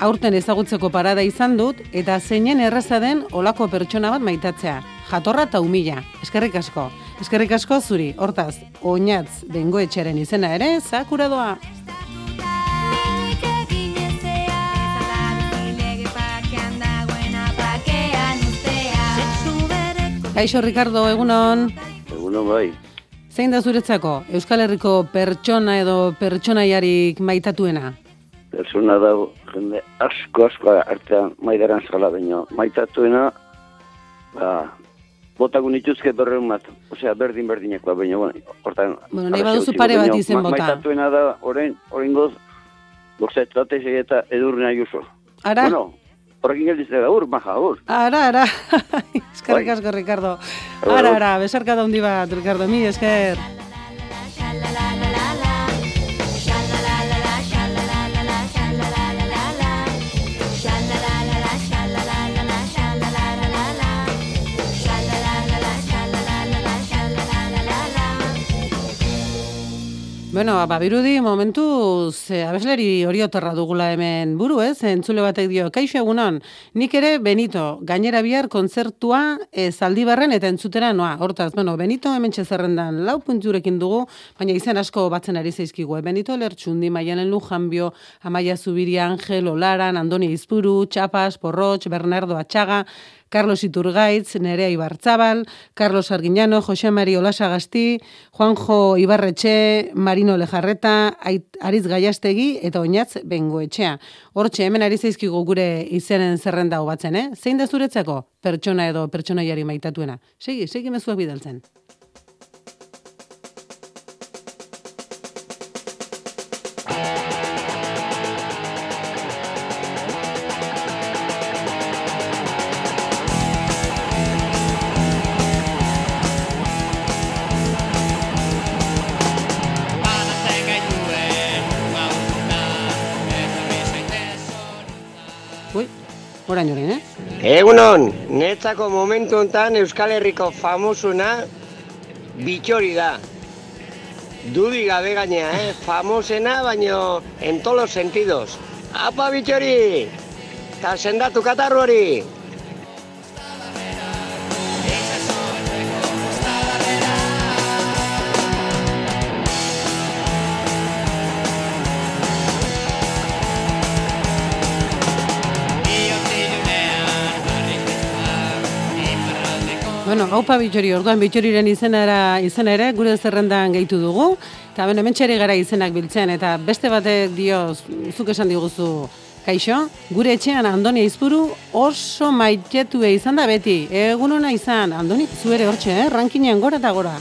Aurten ezagutzeko parada izan dut, eta zeinen erraza den olako pertsona bat maitatzea. Jatorra eta umila. Eskerrik asko. Eskerrik asko zuri, hortaz, oinatz bengoetxearen izena ere, zakura doa. Kaixo Ricardo, egunon. Egunon bai. Zein da zuretzako Euskal Herriko pertsona edo pertsonaiarik maitatuena? Persona dago, jende asko asko artean maidaran zala baino. Maitatuena, ba, botagun ituzke berreun bat. Osea, berdin berdinekoa, baina, bueno, hortan... Bueno, nahi baduzu pare bat izen ma- bota. Maitatuena da, orain, orain goz, goza estrategia eta edurne ayuso. Ara? Bueno, horrekin geldiz da, ur, maja, ur. Ara, ara. Eskerrik asko, Ricardo. Ara, ara, besarka da hundi bat, Ricardo, mi esker. Bueno, ba, birudi momentu ze abesleri hori otorra dugula hemen buru, ez? Entzule batek dio, kaixo egunon, nik ere Benito, gainera bihar kontzertua e, zaldibarren eta entzutera noa. Hortaz, bueno, Benito hemen zerrendan lau punturekin dugu, baina izen asko batzen ari zaizkigu. Eh? Benito Lertxundi, Maialen Lujanbio, Amaia Zubiri Angel, Olaran, Andoni Izpuru, Txapas, Porrotx, Bernardo Atxaga, Carlos Iturgaitz, Nerea Ibarzabal, Carlos Arguiñano, Jose Mari Olasagasti, Juanjo Ibarretxe, Marino Lejarreta, Ariz Gaiastegi eta Oinatz Bengoetxea. Hortxe, hemen ari zaizkigu gure izenen zerrenda hau batzen, eh? Zein da zuretzako pertsona edo pertsonaiari maitatuena? Segi, segi mezuak bidaltzen. Orain orain, eh? Egunon, netzako momentu hontan Euskal Herriko famosuna bitxori da. Dudi gabe gainea, eh? Famosena, baino en todos sentidos. Apa bitxori! Ta sendatu katarru hori! Bueno, haupa bitxori, orduan bitxoriren izenara, izena ere, gure zerrendan gehitu dugu. Eta bueno, hemen txeri gara izenak biltzen, eta beste batek dio, zuk esan diguzu, kaixo, gure etxean Andoni Izpuru oso maitetu izan da beti. Egun hona izan, Andoni, zu ere hortxe, eh? rankinean gora eta gora.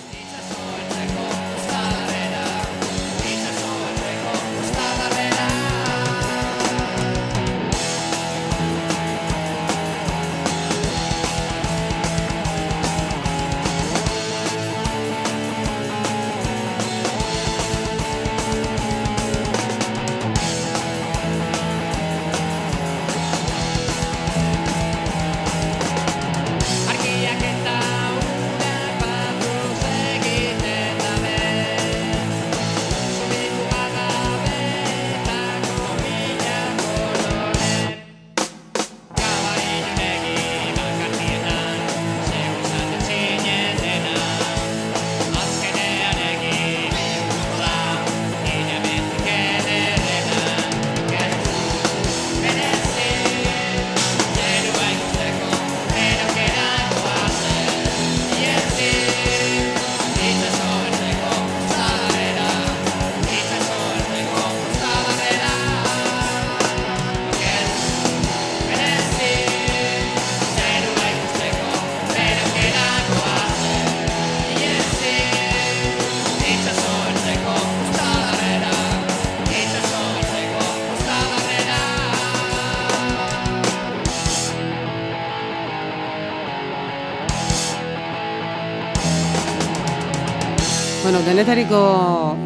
Denetariko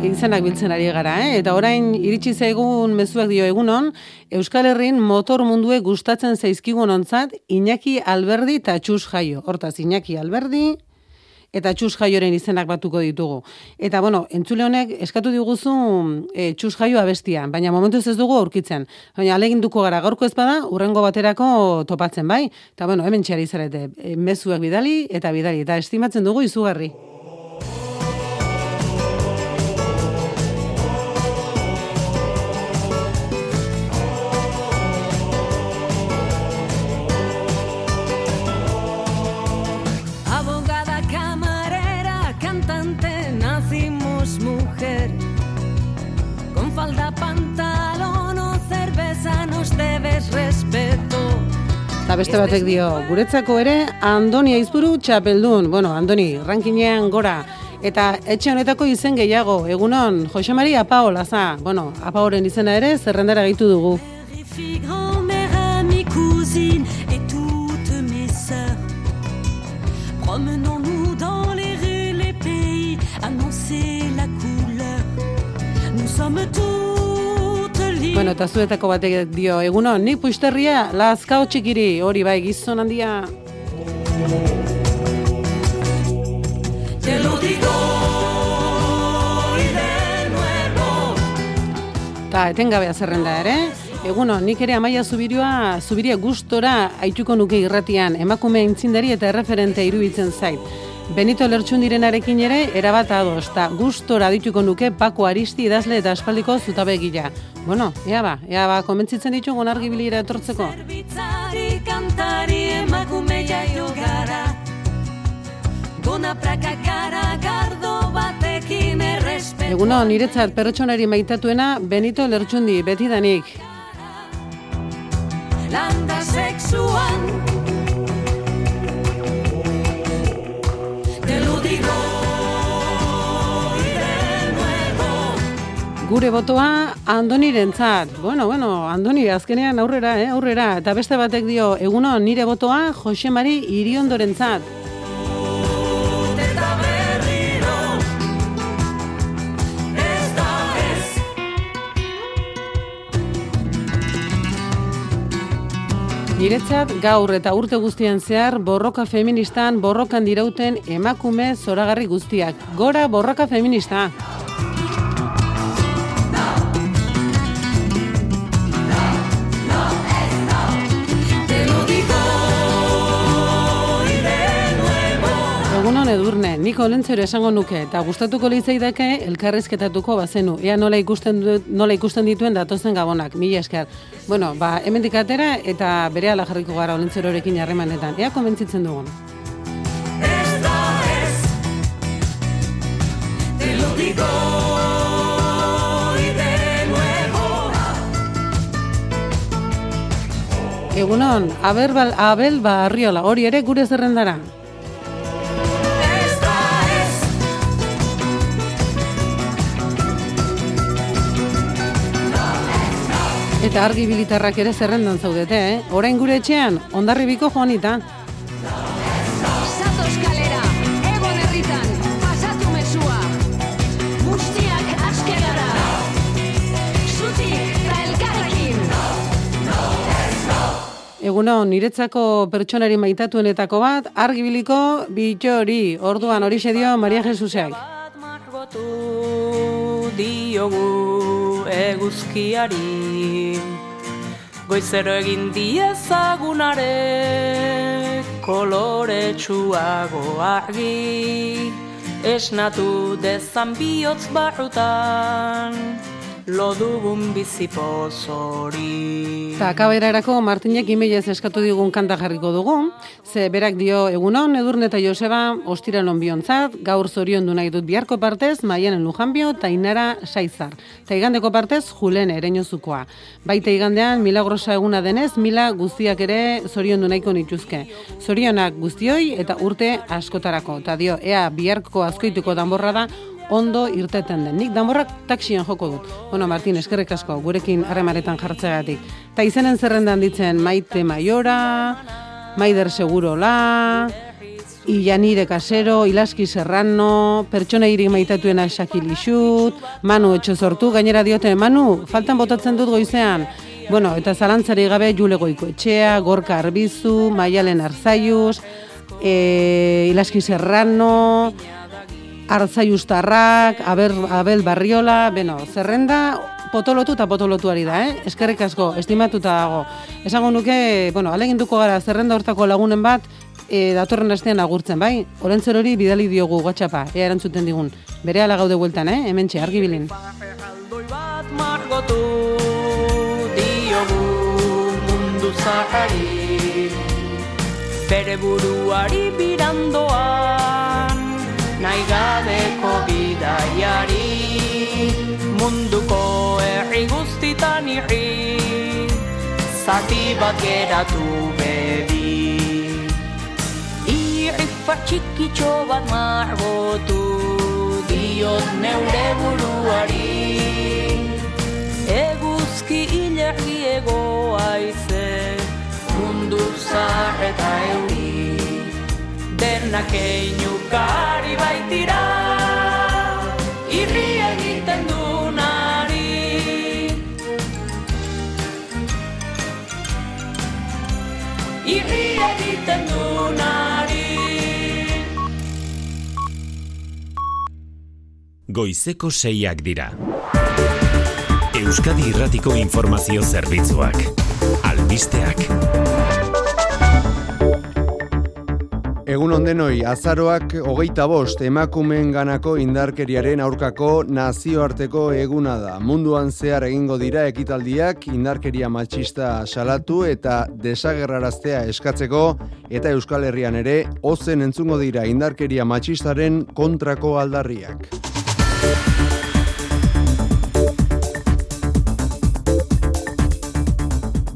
izenak biltzen ari gara, eh? eta orain iritsi zaigun mezuak dio egunon, Euskal Herrin motor mundue gustatzen zaizkigun ontzat, Iñaki Alberdi eta Txus Jaio. Hortaz, Iñaki Alberdi eta Txus Jaioren izenak batuko ditugu. Eta, bueno, entzule honek eskatu diguzu e, Txus Jaio abestia, baina momentuz ez dugu aurkitzen. Baina aleginduko gara gaurko ez bada, urrengo baterako topatzen, bai? Eta, bueno, hemen txari zarete, e, mezuak bidali eta bidali, eta estimatzen dugu izugarri. Eta beste batek dio, guretzako ere, Andoni Aizburu txapeldun. Bueno, Andoni, rankinean gora. Eta etxe honetako izen gehiago, egunon, Jose Maria Paolaza. Bueno, Apaoren izena ere, zerrendara gaitu dugu. Sommes libres. Bueno, eta zuetako batek dio, egunon, nik puisterria, lazkao txikiri, hori bai, gizon handia. Te lo digo y de nuevo Ta etengabea zerrenda ere, eguno, nik ere amaia zubirioa, zubiria gustora aituko nuke irratian, emakume intzindari eta erreferente iruditzen zait. Benito Lertxundirenarekin ere, erabat ados, eta gustora dituko nuke Pako Aristi idazle eta aspaldiko zutabegila. Bueno, ea ba, ea ba, komentzitzen ditugun argibilira etortzeko. Bitzari kantari emakume jaio gara Gona praka gardo batekin errespetu Eguno, niretzat pertsonari maitatuena Benito Lertxundi, betidanik. Landa sexuan Gure botoa Andonirentzat. Bueno, bueno, Andoni azkenean aurrera, eh, aurrera. Eta beste batek dio, eguno nire botoa Jose Mari Iriondorentzat. Niretzat gaur eta urte guztian zehar borroka feministan borrokan dirauten emakume zoragarri guztiak. Gora borroka feminista! Niko olentzero esango nuke eta gustatuko litzaidake elkarrizketatuko bazenu. Ea nola ikusten du, nola ikusten dituen datozen gabonak. Mila esker. Bueno, ba, hemendik atera eta berehala jarriko gara olentzerorekin harremanetan. Ea komentzitzen dugun. Ez da ez Te lo digo Egunon, Abel, Abel Barriola, hori ere gure zerrendara. Eta argi bilitarrak ere zerrendan zaudete, eh? Orain gure etxean, ondarribiko joanita. Zatoz kalera, egon herritan, pasatu mesua Guztiak aske gara Zutik eta elkarrekin Eguno, niretzako pertsonari maitatuenetako bat, argibiliko bitxori, orduan hori dio Maria Jesusek. margotu diogu eguzkiari. Goizero egin diezagunare koloretsuago argi Esnatu dezan bihotz barrutan lo dugun bizipoz hori Eta akaberarako Martinek imeilez eskatu digun kanta jarriko dugu, ze berak dio egunon, edurne eta Joseba, ostiralon biontzat, gaur zorion du nahi dut biharko partez, maianen lujanbio, eta inara saizar. Eta igandeko partez, julen ereinozukoa. Baita igandean, milagrosa eguna denez, mila guztiak ere zorion du nahiko nituzke. Zorionak guztioi eta urte askotarako. Eta dio, ea biharko azkoituko danborra da, ondo irteten den. Nik danborrak taksian joko dut. Bueno, Martin, eskerrik asko, gurekin harremaretan jartzeagatik. Ta izenen zerrendan ditzen Maite Maiora, Maider Segurola, Ilanire Kasero, Ilaski Serrano, pertsona irik maitatuena Shakil Ixut, Manu etxo sortu, gainera diote, Manu, faltan botatzen dut goizean. Bueno, eta zalantzari gabe Jule Goiko etxea, Gorka Arbizu, Maialen Arzaius, e, Ilaski Serrano, Arzaiustarrak, Abel, Abel Barriola, beno, zerrenda potolotu eta potolotu ari da, eh? Eskerrik asko, estimatuta dago. Esango nuke, bueno, aleginduko gara zerrenda hortako lagunen bat, e, datorren astean agurtzen, bai? Olentzer hori bidali diogu WhatsAppa, ea erantzuten digun. Bere ala gaude bueltan, eh? Hemen txe, argi bilin. bat margotu diogu mundu zahari bere buruari birandoan nahi gabeko bidaiari munduko herri guztitan irri zati bat geratu bebi irri fatxikitxo bat margotu diot neure buruari. Eguzki ilargi egoa ize Mundu zahar eta euri Denak einukari baitira Irri egiten du nari Irri egiten du nari Goizeko seiak dira. Euskadi Irratiko Informazio Zerbitzuak. Albisteak. Egun ondenoi, azaroak hogeita bost emakumeen ganako indarkeriaren aurkako nazioarteko eguna da. Munduan zehar egingo dira ekitaldiak indarkeria matxista salatu eta desagerraraztea eskatzeko eta Euskal Herrian ere ozen entzungo dira indarkeria matxistaren kontrako aldarriak.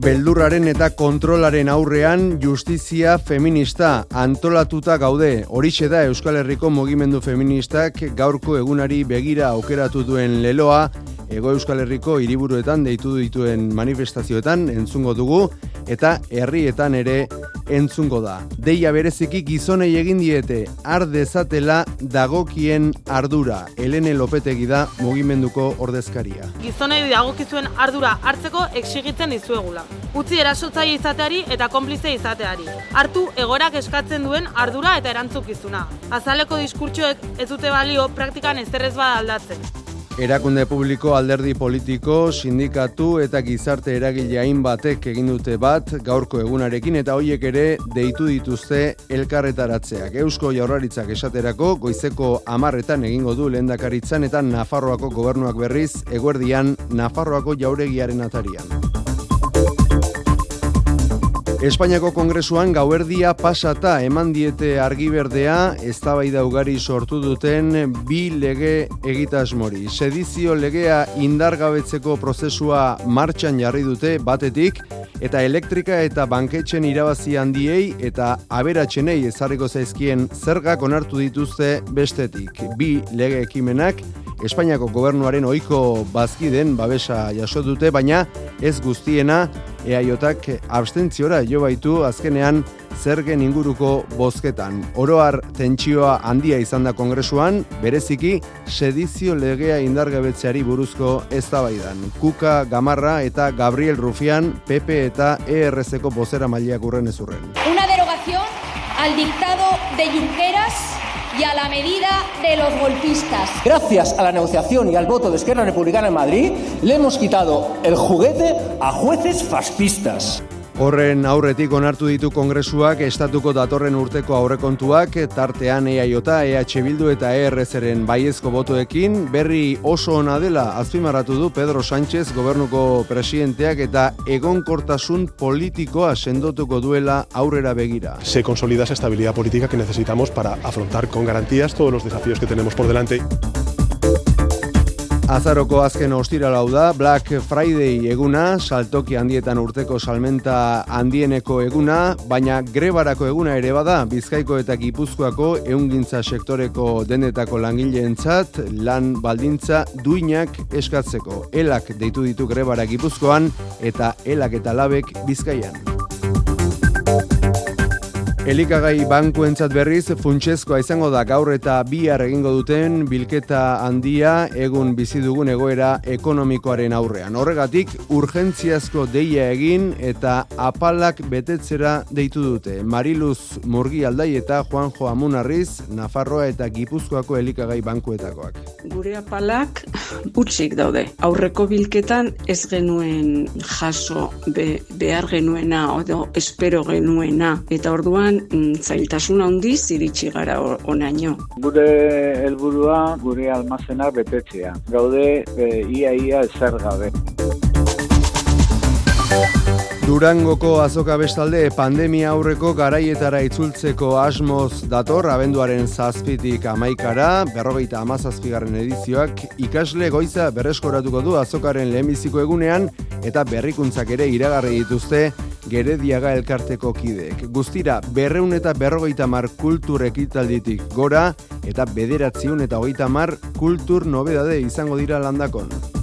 Beldurraren eta kontrolaren aurrean justizia feminista antolatuta gaude. Horixe da Euskal Herriko mugimendu feministak gaurko egunari begira aukeratu duen leloa, Ego Euskal Herriko hiriburuetan deitu dituen manifestazioetan entzungo dugu eta herrietan ere entzungo da. Deia bereziki gizonei egin diete ar dezatela dagokien ardura. Helene Lopetegi da mugimenduko ordezkaria. Gizonei dagokizuen ardura hartzeko exigitzen dizuegula. Utzi erasotzaile izateari eta konplize izateari. Hartu egorak eskatzen duen ardura eta erantzukizuna. Azaleko diskurtsoek ez dute balio praktikan ezerrez bada aldatzen. Erakunde publiko, alderdi politiko, sindikatu eta gizarte eragile hainbatek egin dute bat gaurko egunarekin eta hoiek ere deitu dituzte elkarretaratzeak. Eusko Jaurlaritzak esaterako goizeko amarretan egingo du lehendakaritzan eta Nafarroako gobernuak berriz eguerdian Nafarroako jauregiaren atarian. Espainiako Kongresuan gauerdia pasata eman diete argiberdea eztabaida ugari sortu duten bi lege egitasmori. Sedizio legea indargabetzeko prozesua martxan jarri dute batetik eta elektrika eta banketxen irabazi handiei eta aberatsenei ezarriko zaizkien zergak onartu dituzte bestetik. Bi lege ekimenak Espainiako gobernuaren ohiko bazkiden babesa jaso dute, baina ez guztiena EAJak abstentziora jo baitu azkenean zergen inguruko bozketan. Oroar tentsioa handia izan da kongresuan, bereziki sedizio legea indargabetzeari buruzko eztabaidan. Kuka Gamarra eta Gabriel Rufian, PP eta ERZ-ko bozera mailiak urren ezurren. Una derogación al dictado de Junqueras y a la medida de los golpistas. Gracias a la negociación y al voto de Esquerra Republicana en Madrid, le hemos quitado el juguete a jueces fascistas. Horren aurretik onartu ditu kongresuak estatuko datorren urteko aurrekontuak tartean EAJ, EH Bildu eta ERZ-eren baiezko botoekin berri oso ona dela azpimarratu du Pedro Sánchez gobernuko presidenteak eta egonkortasun politikoa sendotuko duela aurrera begira. Se consolida esa estabilidad política que necesitamos para afrontar con garantías todos los desafíos que tenemos por delante. Azaroko azken ostirala hau da, Black Friday eguna, saltoki handietan urteko salmenta handieneko eguna, baina grebarako eguna ere bada, Bizkaiko eta Gipuzkoako ehungintza sektoreko dendetako langileentzat lan baldintza duinak eskatzeko. Elak deitu ditu grebara Gipuzkoan eta elak eta labek Bizkaian. Elikagai bankuentzat berriz funtsezkoa izango da gaur eta bihar egingo duten bilketa handia egun bizi dugun egoera ekonomikoaren aurrean. Horregatik urgentziazko deia egin eta apalak betetzera deitu dute. Mariluz Murgi Aldai eta Juanjo Amunarriz Nafarroa eta Gipuzkoako elikagai bankuetakoak. Gure apalak utzik daude. Aurreko bilketan ez genuen jaso be, behar genuena edo espero genuena eta orduan mm, zailtasun handiz iritsi gara onaino. Gure helburua gure almazenak betetzea. Gaude e, ia ia ezer gabe. Durangoko azoka bestalde pandemia aurreko garaietara itzultzeko asmoz dator abenduaren zazpitik amaikara, berrogeita amazazpigarren edizioak ikasle goiza berreskoratuko du azokaren lehenbiziko egunean eta berrikuntzak ere iragarri dituzte Gerediaga elkarteko kideek. Guztira, berreun eta berrogeita mar kultur ekitalditik gora eta bederatziun eta hogeita mar kultur nobedade izango dira landakon.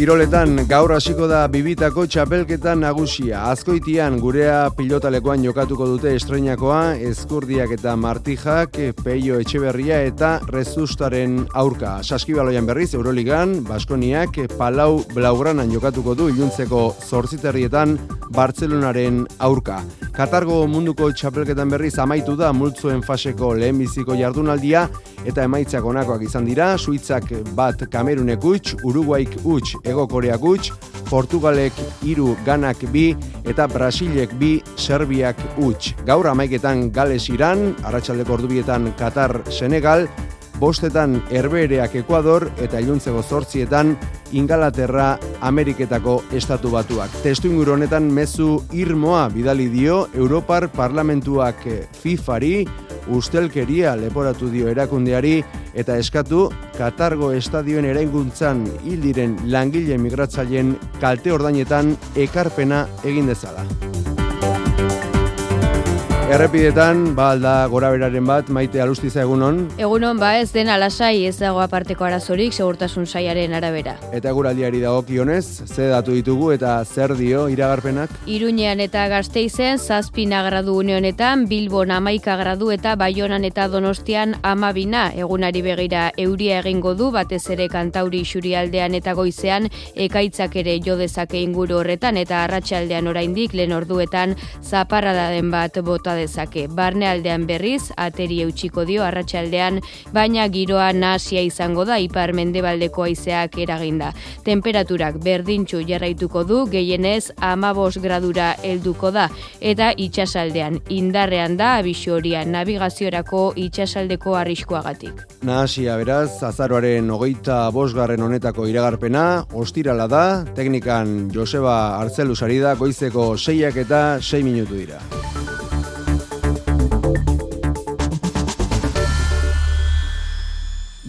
Kiroletan gaur hasiko da bibitako txapelketa nagusia. Azkoitian gurea pilotalekoan jokatuko dute estreinakoa, eskurdiak eta martijak, peio etxeberria eta rezustaren aurka. Saskibaloian berriz, Euroligan, Baskoniak, Palau Blaugranan jokatuko du iluntzeko zortziterrietan Bartzelonaren aurka. Katargo munduko txapelketan berriz amaitu da multzuen faseko lehenbiziko jardunaldia eta emaitzak onakoak izan dira, Suitzak bat Kamerunek utx, Uruguaik utx, Ego Koreak utx, Portugalek hiru Ganak bi eta Brasilek bi Serbiak utx. Gaur amaiketan Gales Iran, arratsaldeko ordubietan Qatar Senegal, bostetan Herbereak Ekuador eta iluntzeko zortzietan Ingalaterra Ameriketako estatu batuak. Testu inguru honetan mezu irmoa bidali dio Europar Parlamentuak FIFAri ustelkeria leporatu dio erakundeari eta eskatu Katargo estadioen erainguntzan hil diren langile migratzaileen kalte ordainetan ekarpena egin dezala. Errepidetan, ba alda gora beraren bat, maite alustiza egunon. Egunon ba ez den alasai ez dago aparteko arazorik segurtasun saiaren arabera. Eta guraldiari dagokionez, ze datu ditugu eta zer dio iragarpenak? Iruñean eta Gasteizen zazpina gradu une honetan, Bilbon amaika gradu eta Baionan eta Donostian amabina. Egunari begira euria egingo du, batez ere kantauri xurialdean eta goizean, ekaitzak ere jo dezake inguru horretan eta arratsaldean oraindik lehen orduetan zaparradaden bat bota dezake. Barnealdean berriz, ateri eutxiko dio arratsaldean, baina giroa nasia izango da ipar mendebaldeko haizeak eraginda. Temperaturak berdintxu jarraituko du, gehienez amabos gradura helduko da, eta itxasaldean indarrean da abixo horia navigaziorako itxasaldeko arriskoagatik. Nahasia beraz, azaroaren hogeita bosgarren honetako iragarpena, ostirala da, teknikan Joseba Artzelu da, goizeko seiak eta sei minutu dira.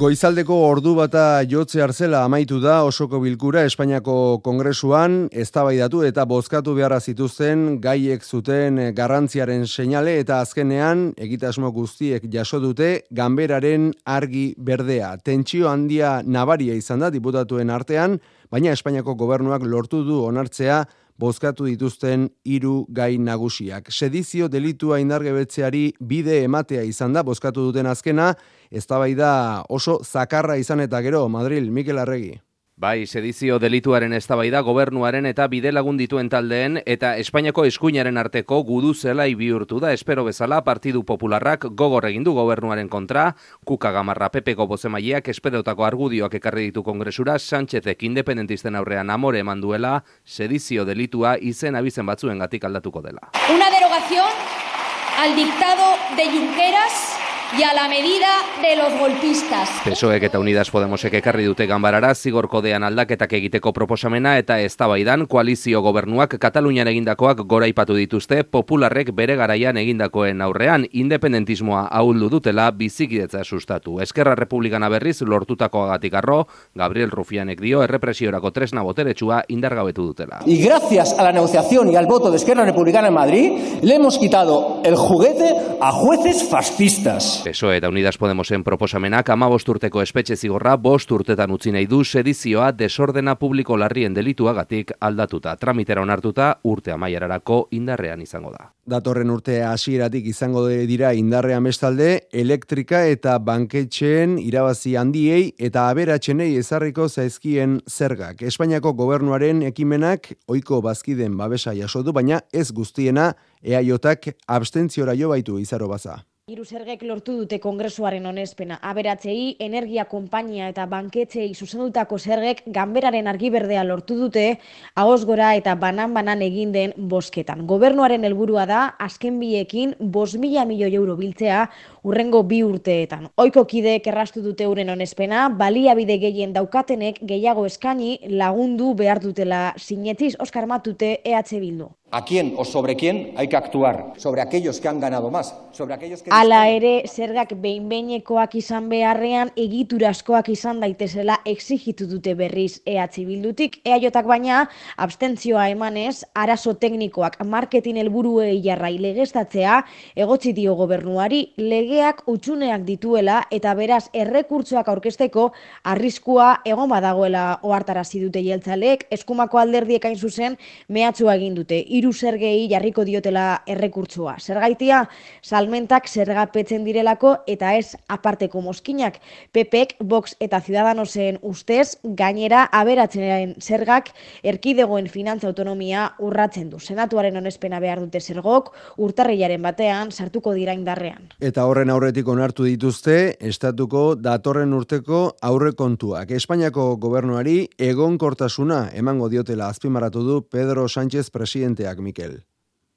Goizaldeko ordu bata jotze hartzela amaitu da osoko bilkura Espainiako Kongresuan eztabaidatu eta bozkatu beharra zituzten gaiek zuten garrantziaren seinale eta azkenean egitasmo guztiek jaso dute ganberaren argi berdea. Tentsio handia nabaria izan da diputatuen artean, baina Espainiako gobernuak lortu du onartzea bozkatu dituzten hiru gai nagusiak. Sedizio delitua indargebetzeari bide ematea izan da bozkatu duten azkena, eztabaida oso zakarra izan eta gero, Madril, Mikel Arregi. Bai, sedizio delituaren eztabaida gobernuaren eta bidelagun dituen taldeen eta Espainiako eskuinaren arteko gudu zelai bihurtu da espero bezala Partidu Popularrak gogor egin du gobernuaren kontra, Kuka Gamarra Pepeko bozemaileak esperotako argudioak ekarri ditu kongresura Sánchezek independentisten aurrean amore eman duela, sedizio delitua izen abizen batzuengatik aldatuko dela. Una derogación al dictado de Junqueras y a la medida de los golpistas. PSOEk eta Unidas Podemosek ekarri dute ganbarara zigor kodean aldaketak egiteko proposamena eta eztabaidan koalizio gobernuak Katalunian egindakoak goraipatu dituzte popularrek bere garaian egindakoen aurrean independentismoa ahuldu dutela bizikidetza sustatu. Eskerra Republikana berriz lortutakoagatik arro, Gabriel Rufianek dio errepresiorako tresna boteretsua indargabetu dutela. Y gracias a la negociación y al voto de Esquerra Republicana en Madrid, le hemos quitado el juguete a jueces fascistas. PSOE eta Unidas Podemosen proposamenak amabost urteko espetxe zigorra bost urtetan utzi nahi du sedizioa desordena publiko larrien delituagatik aldatuta. Tramitera onartuta urte amaierarako indarrean izango da. Datorren urte hasieratik izango dira indarrean bestalde, elektrika eta banketxeen irabazi handiei eta aberatxenei ezarriko zaizkien zergak. Espainiako gobernuaren ekimenak oiko bazkiden babesa jaso du, baina ez guztiena eaiotak abstentziora jo baitu izaro baza. Hiru zergek lortu dute kongresuaren onespena. Aberatzei, energia konpainia eta banketxei zuzendutako zergek ganberaren argiberdea lortu dute ahoz gora eta banan-banan egin den bosketan. Gobernuaren helburua da, azken biekin, bos mila milioi euro biltzea urrengo bi urteetan. Oiko kideek errastu dute uren onespena, baliabide gehien daukatenek gehiago eskaini lagundu behar dutela sinetiz Oskar Matute EH Bildu. ¿A quién o sobre quién hay que actuar? Sobre aquellos que han ganado más, sobre aquellos que... Hala ere, zergak behin-behinekoak izan beharrean egiturazkoak izan daitezela exigitu dute berriz EH Bildutik. EAJak baina, abstentzioa emanez, arazo teknikoak marketin helburuei jarrai legeztatzea, egotzi dio gobernuari, legeak utxuneak dituela eta beraz errekurtzoak aurkesteko arriskua egon badagoela ohartarazi dute jeltzaleek, eskumako alderdiek hain zuzen mehatxua egin dute. Hiru zergei jarriko diotela errekurtsoa. Zergaitia, salmentak zergapetzen direlako eta ez aparteko mozkinak. PPek, Vox eta Ciudadanosen ustez, gainera aberatzen zergak erkidegoen finantza autonomia urratzen du. Senatuaren onespena behar dute zergok, urtarrilaren batean sartuko dira indarrean. Eta horren aurretik onartu dituzte, estatuko datorren urteko aurrekontuak. Espainiako gobernuari egonkortasuna emango diotela azpimarratu du Pedro Sánchez presidenteak Mikel.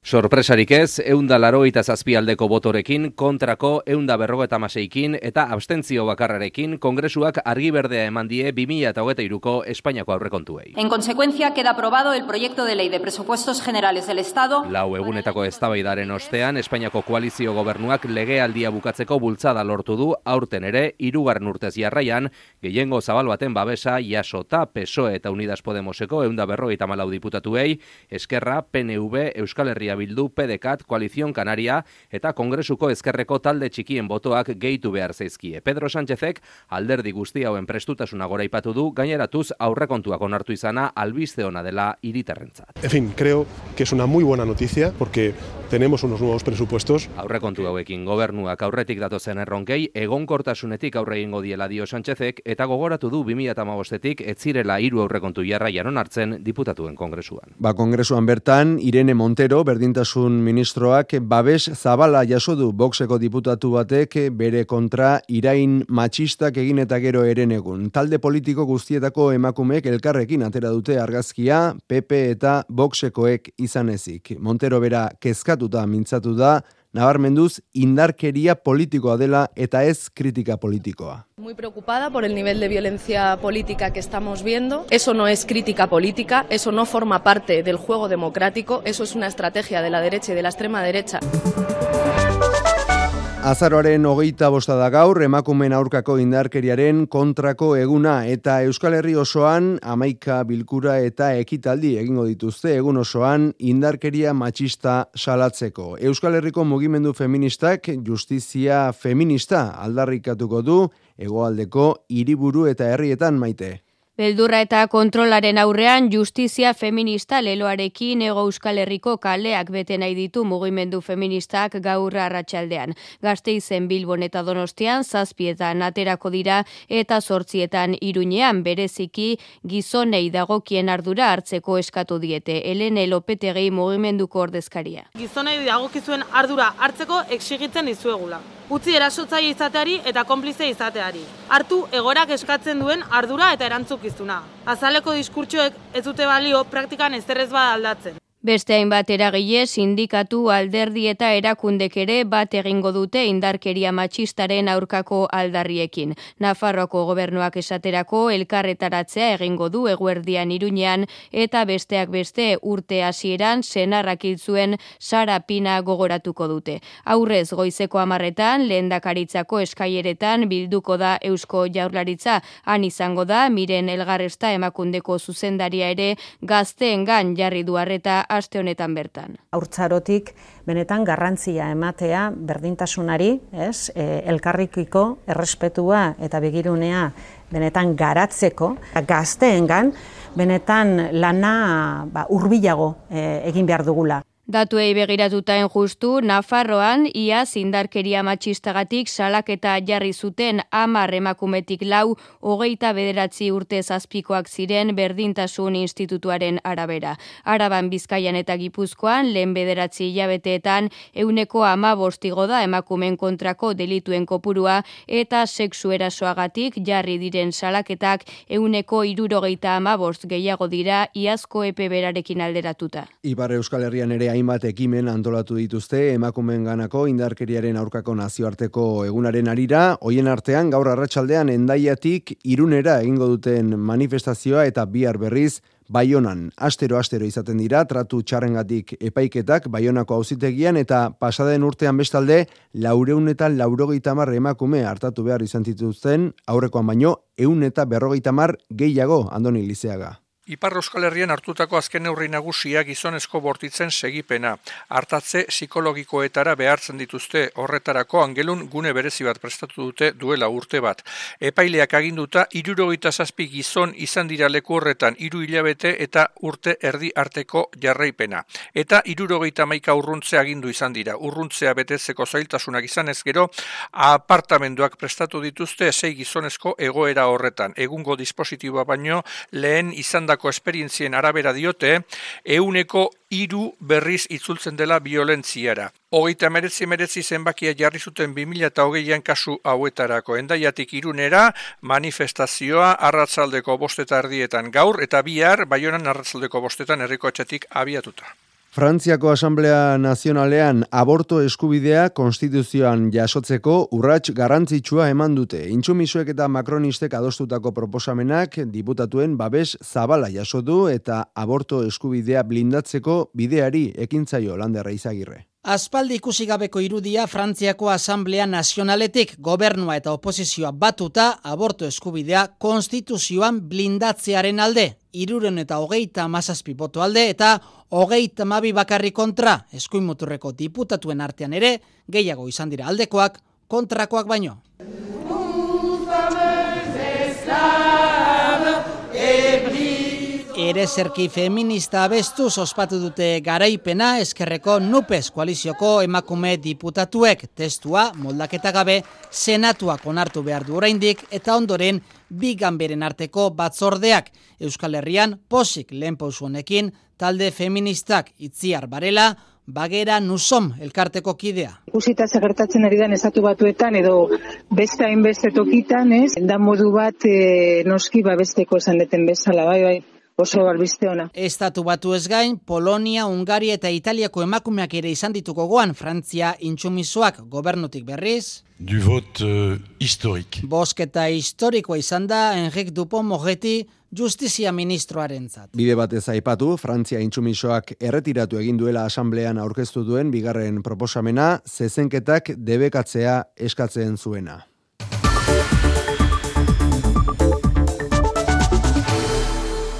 Sorpresarik ez, eunda larogeita zazpialdeko botorekin, kontrako eunda berrogeta maseikin eta abstentzio bakarrarekin kongresuak argi berdea eman die 2008ko Espainiako aurrekontuei. En consecuencia, queda aprobado el proyecto de ley de presupuestos generales del Estado. Lau egunetako eztabaidaren ostean, Espainiako koalizio gobernuak legealdia bukatzeko bultzada lortu du aurten ere, hirugarren urtez jarraian, gehiengo zabal baten babesa jasota PSOE eta Unidas Podemoseko eunda berrogeita malau diputatuei, Eskerra, PNV, Euskal Herria Bildu, PDCAT, Koalizion Kanaria eta Kongresuko ezkerreko talde txikien botoak gehitu behar zaizkie. Pedro Sánchezek alderdi guzti hauen prestutasuna goraipatu du, gaineratuz aurrekontuak onartu izana albiste ona dela hiritarrentzat. En fin, creo que es una muy buena noticia porque tenemos unos nuevos presupuestos. Aurrekontu hauekin gobernuak aurretik datozen erronkei egonkortasunetik aurre egingo diela dio Sánchezek eta gogoratu du 2015etik ez zirela hiru aurrekontu jarraian onartzen diputatuen kongresuan. Ba, kongresuan bertan, Irene Montero, berdintasun ministroak, babes zabala jaso du boxeko diputatu batek bere kontra irain matxistak egin eta gero eren egun. Talde politiko guztietako emakumeek elkarrekin atera dute argazkia, PP eta boxekoek izan ezik. Montero bera kezkatuta mintzatu da, nabarmenduz indarkeria politikoa dela eta ez kritika politikoa. Muy preocupada por el nivel de violencia política que estamos viendo. Eso no es crítica política, eso no forma parte del juego democrático, eso es una estrategia de la derecha y de la extrema derecha. Azaroaren hogeita bosta da gaur, emakumen aurkako indarkeriaren kontrako eguna eta Euskal Herri osoan amaika bilkura eta ekitaldi egingo dituzte egun osoan indarkeria matxista salatzeko. Euskal Herriko mugimendu feministak justizia feminista aldarrikatuko du hegoaldeko hiriburu eta herrietan maite. Beldurra eta kontrolaren aurrean justizia feminista leloarekin ego euskal herriko kaleak bete nahi ditu mugimendu feministak gaur arratsaldean. Gazteizen Bilbon eta Donostian zazpietan aterako dira eta zortzietan iruñean bereziki gizonei dagokien ardura hartzeko eskatu diete. Elene Lopetegi mugimenduko ordezkaria. Gizonei dagokizuen ardura hartzeko exigitzen dizuegula. Utzi erasotzaile izateari eta konplize izateari. Hartu egorak eskatzen duen ardura eta erantzukizuna. Azaleko diskurtsoek ez dute balio praktikan ezerrez bada aldatzen. Beste hainbat eragile, sindikatu, alderdi eta erakundek ere bat egingo dute indarkeria matxistaren aurkako aldarriekin. Nafarroko gobernuak esaterako elkarretaratzea egingo du eguerdian iruñean eta besteak beste urte hasieran senarrak zuen Sara Pina gogoratuko dute. Aurrez goizeko amarretan, lehendakaritzako eskaileretan bilduko da Eusko Jaurlaritza, han izango da Miren Elgarresta emakundeko zuzendaria ere gazteengan jarri du harreta aste honetan bertan. Haurtzarotik benetan garrantzia ematea berdintasunari, ez? E, elkarrikiko errespetua eta begirunea benetan garatzeko gazteengan benetan lana ba, urbilago e, egin behar dugula. Datuei begiratutain justu, Nafarroan ia zindarkeria matxistagatik salaketa jarri zuten amar emakumetik lau, hogeita bederatzi urte zazpikoak ziren berdintasun institutuaren arabera. Araban Bizkaian eta Gipuzkoan, lehen bederatzi hilabeteetan, euneko ama bostigo da emakumen kontrako delituen kopurua eta sexu erasoagatik jarri diren salaketak euneko irurogeita ama bost gehiago dira iazko epe berarekin alderatuta. Ibar Euskal Herrian ere hainbat ekimen antolatu dituzte emakumeen ganako indarkeriaren aurkako nazioarteko egunaren arira, hoien artean gaur arratsaldean endaiatik irunera egingo duten manifestazioa eta bihar berriz Baionan, astero-astero izaten dira, tratu txarrengatik epaiketak, Baionako auzitegian eta pasaden urtean bestalde, laureun eta laurogeita emakume hartatu behar izan dituzten, aurrekoan baino, eun eta berrogeita mar gehiago, andoni lizeaga. Ipar Euskal Herrian hartutako azken neurri nagusia gizonezko bortitzen segipena. Hartatze psikologikoetara behartzen dituzte horretarako angelun gune berezi bat prestatu dute duela urte bat. Epaileak aginduta irurogeita zazpi gizon izan dira leku horretan hiru hilabete eta urte erdi arteko jarraipena. Eta irurogeita maika urruntze agindu izan dira. Urruntzea betetzeko zailtasunak izan ez gero, apartamenduak prestatu dituzte sei gizonezko egoera horretan. Egungo dispositiboa baino lehen izandako esperientzien arabera diote, euneko hiru berriz itzultzen dela violentziara. Hogeita meretzi meretzi zenbakia jarri zuten 2008an kasu hauetarako. Endaiatik irunera, manifestazioa arratzaldeko bosteta erdietan gaur, eta bihar, baionan arratzaldeko bostetan herriko etxetik abiatuta. Frantziako Asamblea Nazionalean aborto eskubidea konstituzioan jasotzeko urrats garrantzitsua eman dute. Intsumisoek eta makronistek adostutako proposamenak diputatuen babes zabala jaso du eta aborto eskubidea blindatzeko bideari ekintzaio landerra izagirre. Aspaldi ikusi gabeko irudia Frantziako Asamblea Nazionaletik gobernua eta oposizioa batuta aborto eskubidea konstituzioan blindatzearen alde. Iruren eta hogeita mazazpi boto alde eta hogeita mabi bakarri kontra eskuin muturreko diputatuen artean ere gehiago izan dira aldekoak kontrakoak baino. Ere zerki feminista abestu ospatu dute garaipena eskerreko nupes koalizioko emakume diputatuek testua moldaketa gabe senatuak onartu behar du oraindik eta ondoren bi ganberen arteko batzordeak Euskal Herrian posik lehen pausu honekin talde feministak itziar barela bagera nusom elkarteko kidea. Ikusita ze gertatzen ari den estatu batuetan edo beste hainbeste tokitan, ez? Da modu bat e, noski babesteko esan deten bezala, bai, bai. Oso albiste ona. Estatu batu ez gain, Polonia, Ungaria eta Italiako emakumeak ere izan dituko goan Frantzia intsumisoak gobernutik berriz. Du vote euh, historique. Bosketa historikoa izan da Enrique Dupont-Moretti justizia ministroarentzat. Bide batez aipatu, Frantzia intsumisoak erretiratu egin duela asamblean aurkeztu duen bigarren proposamena, zezenketak debekatzea eskatzen zuena.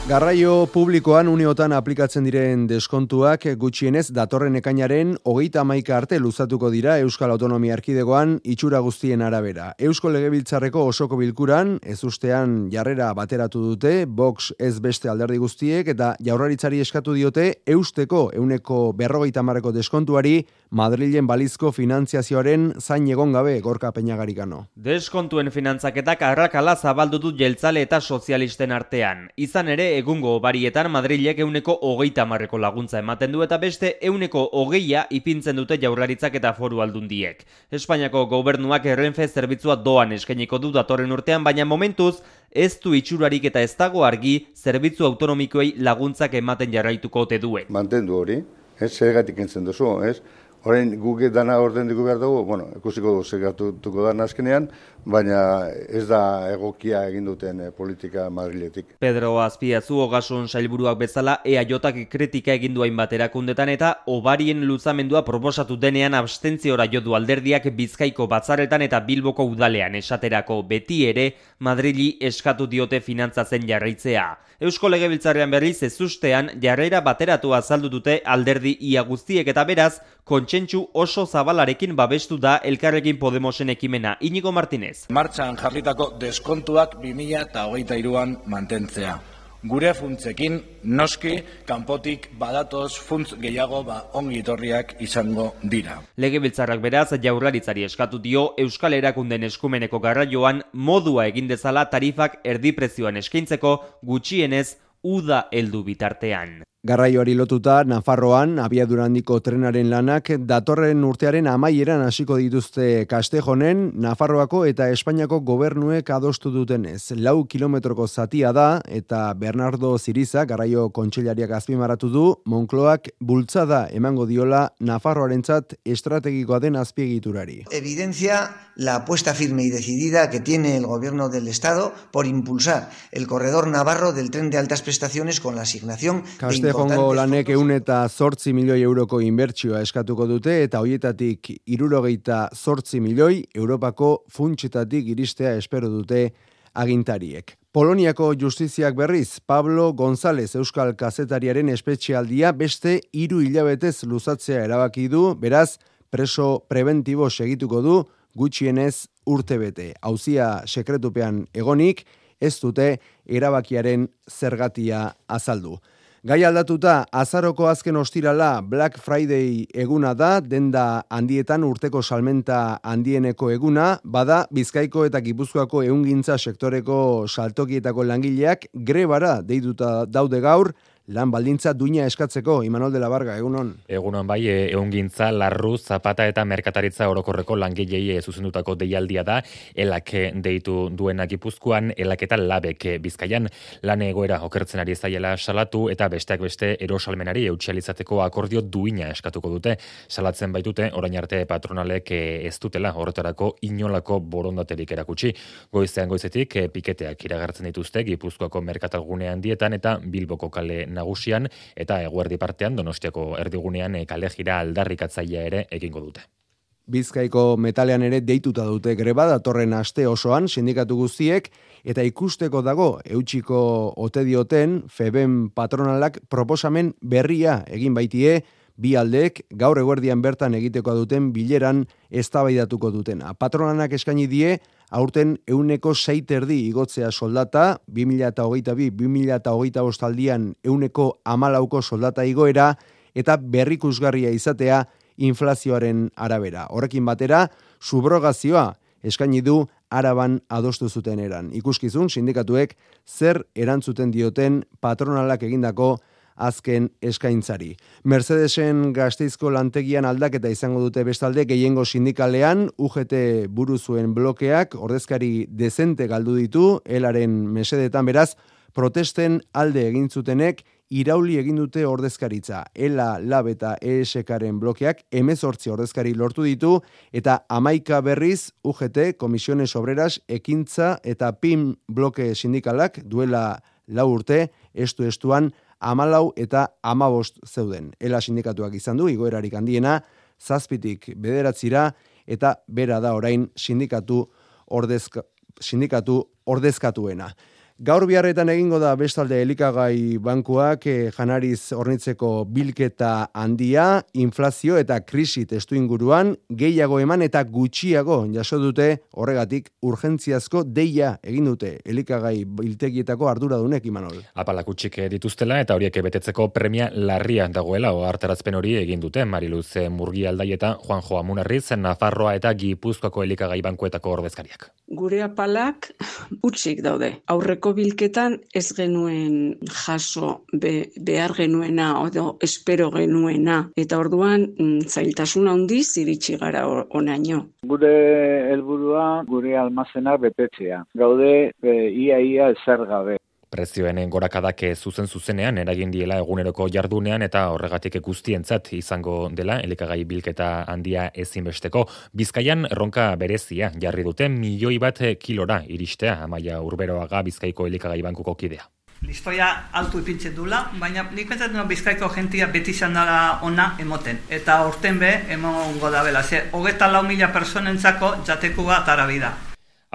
Garraio publikoan uniotan aplikatzen diren deskontuak gutxienez datorren ekainaren hogeita amaika arte luzatuko dira Euskal Autonomia Erkidegoan itxura guztien arabera. Eusko Legebiltzarreko osoko bilkuran ez ustean jarrera bateratu dute, Vox ez beste alderdi guztiek eta jaurraritzari eskatu diote eusteko euneko berrogeita marreko deskontuari Madrilen balizko finantziazioaren zain egon gabe gorka peñagarikano. Deskontuen finantzaketak arrakala zabaldu du jeltzale eta sozialisten artean. Izan ere, egungo barietan Madrilek euneko hogeita marreko laguntza ematen du eta beste euneko hogeia ipintzen dute jaurlaritzak eta foru aldundiek. Espainiako gobernuak errenfe zerbitzua doan eskainiko du datorren urtean, baina momentuz ez du itxurarik eta ez dago argi zerbitzu autonomikoei laguntzak ematen jarraituko ote duen. Mantendu hori, ez zergatik entzen duzu, ez? Orain guke dana orden dugu behar dugu, bueno, ikusiko dugu segatuko da azkenean, baina ez da egokia egin duten eh, politika Madriletik. Pedro Azpiazu ogasun sailburuak bezala EAJak kritika egin du hainbat erakundetan eta obarien luzamendua proposatu denean abstentziora jo du alderdiak Bizkaiko batzarretan eta Bilboko udalean esaterako beti ere Madrili eskatu diote finantzatzen jarraitzea. Eusko Legebiltzarrean berriz ez ustean jarrera bateratu azaldu dute alderdi ia guztiek eta beraz kontsentsu oso zabalarekin babestu da elkarrekin Podemosen ekimena. Inigo Martinez. Martxan jarritako deskontuak 2023an mantentzea. Gure funtzekin noski kanpotik badatoz funtz gehiago ba ongi etorriak izango dira. Legebiltzarrak beraz jaurlaritzari eskatu dio Euskal Erakunden eskumeneko garraioan modua egin dezala tarifak erdi prezioan eskaintzeko gutxienez uda heldu bitartean. Garraioari lotuta, Nafarroan, abiadura handiko trenaren lanak, datorren urtearen amaieran hasiko dituzte Kastejonen, Nafarroako eta Espainiako gobernuek adostu dutenez. Lau kilometroko zatia da, eta Bernardo Ziriza, garraio kontxellariak azpimaratu du, Monkloak bultzada emango diola Nafarroarentzat estrategikoa den azpiegiturari. Evidencia la apuesta firme y decidida que tiene el gobierno del Estado por impulsar el corredor navarro del tren de altas prestaciones con la asignación de Kastejongo lanek eun eta zortzi milioi euroko inbertsioa eskatuko dute eta hoietatik irurogeita zortzi milioi Europako funtsetatik iristea espero dute agintariek. Poloniako justiziak berriz, Pablo González Euskal Kazetariaren espetxialdia beste hiru hilabetez luzatzea erabaki du, beraz, preso preventibo segituko du, gutxienez urte bete. Hauzia sekretupean egonik, ez dute erabakiaren zergatia azaldu. Gai aldatuta, azaroko azken ostirala Black Friday eguna da, denda handietan urteko salmenta handieneko eguna, bada Bizkaiko eta Gipuzkoako ehungintza sektoreko saltokietako langileak grebara deituta daude gaur, lan baldintza duina eskatzeko, Imanol de la Barga, egunon? Egunon bai, e, egun gintza, larru, zapata eta merkataritza orokorreko langilei zuzendutako deialdia da, elak deitu duenak ipuzkoan, elak eta labek bizkaian lan egoera okertzen ari zaiela salatu eta besteak beste erosalmenari eutxalizateko akordio duina eskatuko dute. Salatzen baitute, orain arte patronalek ez dutela horretarako inolako borondaterik erakutsi. Goizean goizetik, piketeak iragartzen dituzte, gipuzkoako merkatalgunean dietan eta bilboko kale nagusian eta eguerdi partean Donostiako erdigunean e, kale jira aldarrikatzailea ere egingo dute. Bizkaiko metalean ere deituta dute greba datorren aste osoan sindikatu guztiek eta ikusteko dago eutxiko ote dioten Feben patronalak proposamen berria egin baitie bi aldeek gaur eguerdian bertan egiteko duten bileran eztabaidatuko dutena. Patronanak eskaini die aurten euneko seiterdi igotzea soldata, 2008-2008 ostaldian euneko amalauko soldata igoera, eta berrikusgarria izatea inflazioaren arabera. Horrekin batera, subrogazioa eskaini du araban adostu zuten eran. Ikuskizun, sindikatuek zer erantzuten dioten patronalak egindako azken eskaintzari. Mercedesen gazteizko lantegian aldaketa izango dute bestalde gehiengo sindikalean UGT buru zuen blokeak ordezkari dezente galdu ditu elaren mesedetan beraz protesten alde egin zutenek irauli egin dute ordezkaritza. Ela, lab eta ESKaren blokeak emezortzi ordezkari lortu ditu eta amaika berriz UGT, Komisiones Obreras, Ekintza eta PIM bloke sindikalak duela lau urte, estu estuan amalau eta amabost zeuden. Ela sindikatuak izan du, igoerarik handiena, zazpitik bederatzira, eta bera da orain sindikatu, ordezka, sindikatu ordezkatuena. Gaur biharretan egingo da bestalde elikagai bankuak eh, janariz ornitzeko bilketa handia, inflazio eta krisi testu inguruan, gehiago eman eta gutxiago jaso dute horregatik urgentziazko deia egin dute elikagai biltegietako ardura dunek imanol. Apalak utxik dituztela eta horiek betetzeko premia larria dagoela o hartarazpen hori egin dute Mariluz Murgi Aldai eta Juan Joa Munarriz, Nafarroa eta Gipuzkoako elikagai bankuetako ordezkariak. Gure apalak utxik daude. Aurreko bilketan ez genuen jaso be, behar genuena edo espero genuena eta orduan mm, zailtasun handiz iritsi gara onaino. Gure helburua gure almazena betetzea. Gaude e, ia ia zer gabe. Prezioen gorakadak zuzen zuzenean eragin diela eguneroko jardunean eta horregatik guztientzat izango dela elikagai bilketa handia ezinbesteko. Bizkaian erronka berezia jarri dute milioi bat kilora iristea amaia urberoaga bizkaiko elikagai bankuko kidea. Listoia altu ipintzen dula, baina nik pentsatzen duen bizkaiko jentia beti izan dara ona emoten. Eta orten be, emongo da bela. Ze, hogeta lau mila personentzako jatekua tarabida.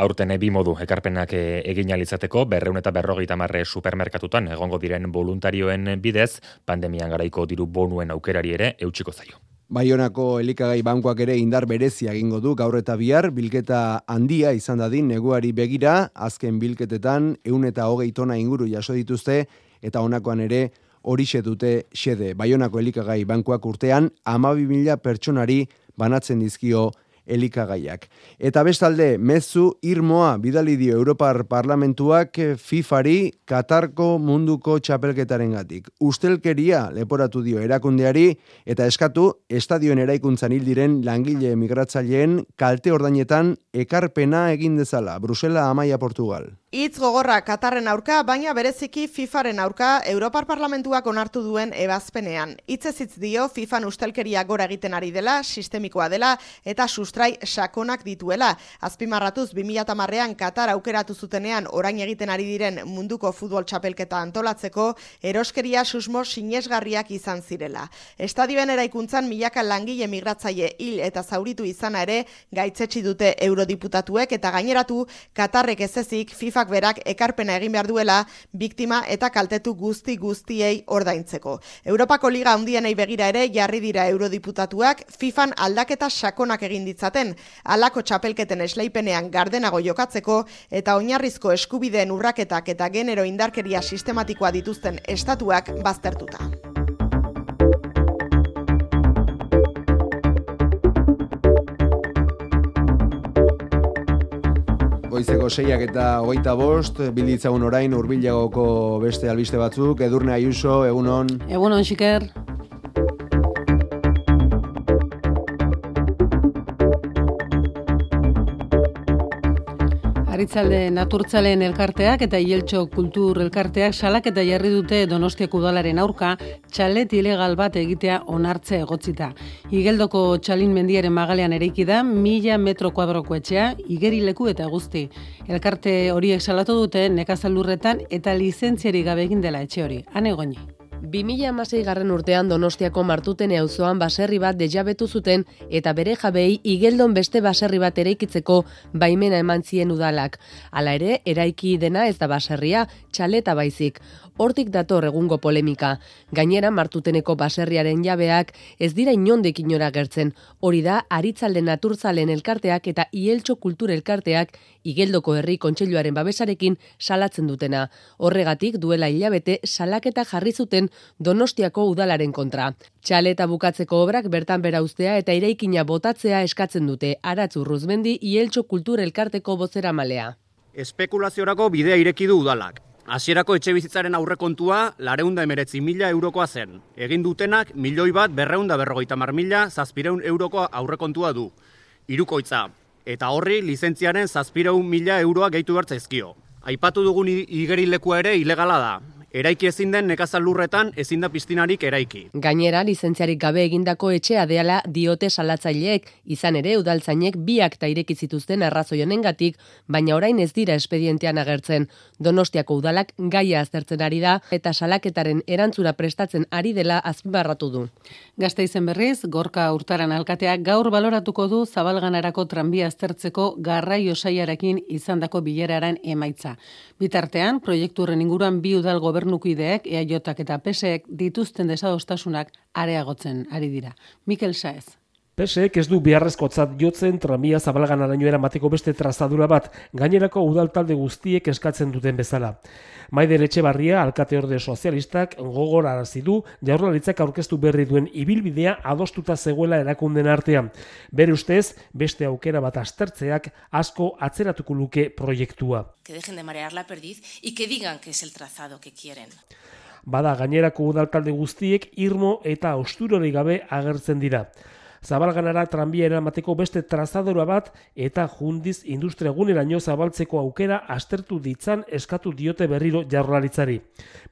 Aurten bi modu ekarpenak eh, egin alizateko berreun eta berrogeita marre supermerkatutan egongo diren voluntarioen bidez, pandemian garaiko diru bonuen aukerari ere eutxiko zaio. Baionako elikagai bankoak ere indar berezia egingo du gaur eta bihar bilketa handia izan dadin neguari begira, azken bilketetan eun eta hogei tona inguru jaso dituzte eta honakoan ere hori dute xede. Baionako elikagai bankoak urtean amabi mila pertsonari banatzen dizkio elikagaiak. Eta bestalde, mezu irmoa bidali dio Europar Parlamentuak FIFAri Katarko munduko txapelketaren gatik. Ustelkeria leporatu dio erakundeari eta eskatu estadioen eraikuntzan hil diren langile migratzaileen kalte ordainetan ekarpena egin dezala. Brusela, Amaia, Portugal. Itz gogorra Katarren aurka, baina bereziki FIFAren aurka Europar Parlamentuak onartu duen ebazpenean. Itz ez dio FIFAn ustelkeria gora egiten ari dela, sistemikoa dela eta sustrai sakonak dituela. Azpimarratuz 2010ean Katar aukeratu zutenean orain egiten ari diren munduko futbol txapelketa antolatzeko eroskeria susmo sinesgarriak izan zirela. Estadioen eraikuntzan milaka langile migratzaile hil eta zauritu izana ere gaitzetsi dute eurodiputatuek eta gaineratu Katarrek ez ezik FIFA FIFak berak ekarpena egin behar duela biktima eta kaltetu guzti guztiei ordaintzeko. Europako Liga handienei begira ere jarri dira eurodiputatuak FIFan aldaketa sakonak egin ditzaten, alako txapelketen esleipenean gardenago jokatzeko eta oinarrizko eskubideen urraketak eta genero indarkeria sistematikoa dituzten estatuak baztertuta. Goizeko seiak eta hogeita bost, bilditzagun orain urbilagoko beste albiste batzuk, edurne aiuso, egunon. Egunon, xiker. Aritzalde Naturtzalen elkarteak eta Ieltxo Kultur elkarteak salak eta jarri dute Donostiako udalaren aurka txalet ilegal bat egitea onartze egotzita. Igeldoko txalin mendiaren magalean ereiki da mila metro kuadroko etxea, igerileku eta guzti. Elkarte horiek salatu dute nekazalurretan eta lizentziari gabe egin dela etxe hori. Hane. 2006 garren urtean Donostiako martutene auzoan baserri bat dejabetu zuten eta bere jabei igeldon beste baserri bat eraikitzeko baimena eman zien udalak. Hala ere, eraiki dena ez da baserria, txaleta baizik. Hortik dator egungo polemika. Gainera martuteneko baserriaren jabeak ez dira inondek inora gertzen. Hori da, aritzalde naturzalen elkarteak eta ieltxo kultur elkarteak igeldoko herri kontseiluaren babesarekin salatzen dutena. Horregatik duela hilabete salaketa jarri zuten Donostiako udalaren kontra. Txaleta bukatzeko obrak bertan bera ustea eta ireikina botatzea eskatzen dute. Aratzu Ruzmendi Ieltxo Kultur Elkarteko bozera malea. Espekulaziorako bidea ireki du udalak. Hasierako etxe bizitzaren aurrekontua lareunda emeretzi mila eurokoa zen. Egin dutenak milioi bat berreunda berrogeita mar mila zazpireun eurokoa aurrekontua du. Irukoitza. Eta horri lizentziaren zazpireun mila euroa gehitu bertzaizkio. Aipatu dugun igerilekua ere ilegala da. Eraiki ezin den nekazal lurretan ezin da piztinarik eraiki. Gainera, lizentziarik gabe egindako etxea deala diote salatzaileek, izan ere udaltzainek biak ta ireki zituzten arrazoi honengatik, baina orain ez dira espedientean agertzen. Donostiako udalak gaia aztertzen ari da eta salaketaren erantzura prestatzen ari dela azpimarratu du. Gazte izen berriz, gorka urtaran alkateak gaur baloratuko du zabalganarako tranbia aztertzeko garraio saiarekin izandako bileraren emaitza. Bitartean, proiekturren inguruan bi udal gobernukideek, EAJak eta PSEek dituzten desadostasunak areagotzen ari dira. Mikel Saez. PSEek ez du beharrezkotzat jotzen tramia zabalgan arañoera mateko beste trazadura bat, gainerako udaltalde guztiek eskatzen duten bezala. Maider Etxebarria, alkate orde sozialistak, gogor arazi du, jaurlaritzak aurkeztu berri duen ibilbidea adostuta zegoela erakunden artean. Bere ustez, beste aukera bat astertzeak asko atzeratuko luke proiektua. Que dejen de marear la perdiz y que digan que es el trazado que quieren. Bada gainerako udaltalde guztiek irmo eta osturori gabe agertzen dira zabalganara tranbia eramateko beste trazadora bat eta jundiz industria guneraino zabaltzeko aukera astertu ditzan eskatu diote berriro jarrolaritzari.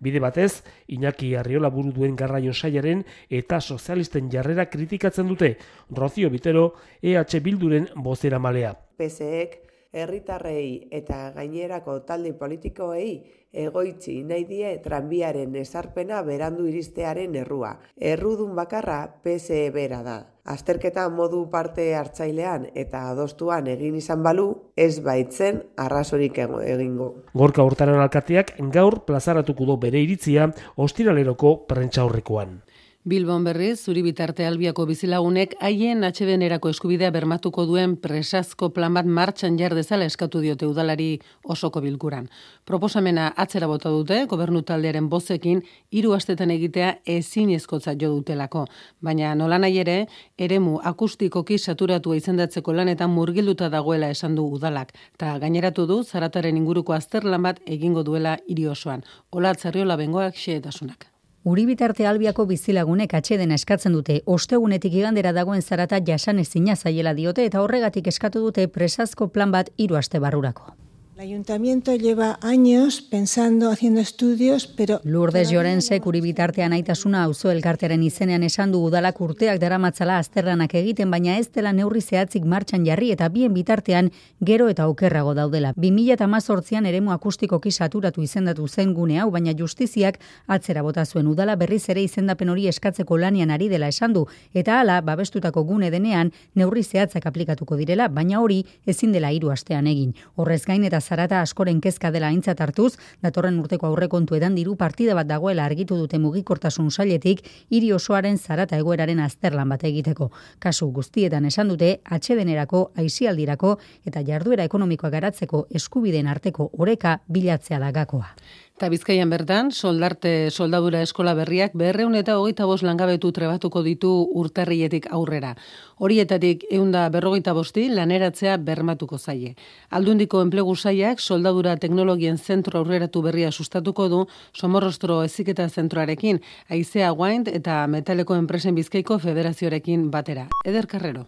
Bide batez, Iñaki Arriola buru duen garraio saiaren eta sozialisten jarrera kritikatzen dute, Rocio Bitero EH Bilduren bozera malea. PSEek herritarrei eta gainerako talde politikoei egoitzi nahi die tranbiaren esarpena berandu iristearen errua. Errudun bakarra PSE bera da. Azterketa modu parte hartzailean eta adostuan egin izan balu, ez baitzen arrazorik egingo. Gorka urtaren alkateak gaur plazaratuko du bere iritzia ostiraleroko prentxaurrekoan. Bilbon berriz, zuri bitarte albiako bizilagunek haien atxedenerako eskubidea bermatuko duen presazko plan bat martxan jardezala eskatu diote udalari osoko bilkuran. Proposamena atzera bota dute, gobernu taldearen bozekin, hiru astetan egitea ezin ezkotza jo dutelako. Baina nola nahi ere, eremu akustikoki saturatua izendatzeko lanetan murgilduta dagoela esan du udalak. Ta gaineratu du, zarataren inguruko azterlan bat egingo duela hiri osoan. Ola bengoak xeetasunak. Uribitarte albiako bizilagunek atxeden eskatzen dute, ostegunetik igandera dagoen zarata jasan ezina zaiela diote eta horregatik eskatu dute presazko plan bat hiru aste barrurako. El ayuntamiento lleva años pensando, haciendo estudios, pero... Lourdes Llorense, kuri bitartean aitasuna auzo elkartearen izenean esan du udalak urteak daramatzala azterranak egiten, baina ez dela neurri zehatzik martxan jarri eta bien bitartean gero eta okerrago daudela. 2018an eremu akustikoki saturatu izendatu zen gune hau, baina justiziak atzera bota zuen udala berriz ere izendapen hori eskatzeko lanian ari dela esan du, eta hala babestutako gune denean neurri zehatzak aplikatuko direla, baina hori ezin dela hiru astean egin. Horrez gain eta zarata askoren kezka dela aintzat hartuz, datorren urteko aurrekontu edan diru partida bat dagoela argitu dute mugikortasun sailetik hiri osoaren zarata egoeraren azterlan bat egiteko. Kasu guztietan esan dute, atxedenerako, aizialdirako eta jarduera ekonomikoa garatzeko eskubideen arteko oreka bilatzea da gakoa. Eta bizkaian bertan, soldarte soldadura eskola berriak berreun eta hogeita bos langabetu trebatuko ditu urtarrietik aurrera. Horietatik eunda berrogeita bosti laneratzea bermatuko zaie. Aldundiko enplegu zaiak soldadura teknologien zentro aurreratu berria sustatuko du somorrostro eziketa zentroarekin, aizea guaint eta metaleko enpresen bizkaiko federazioarekin batera. Eder Carrero.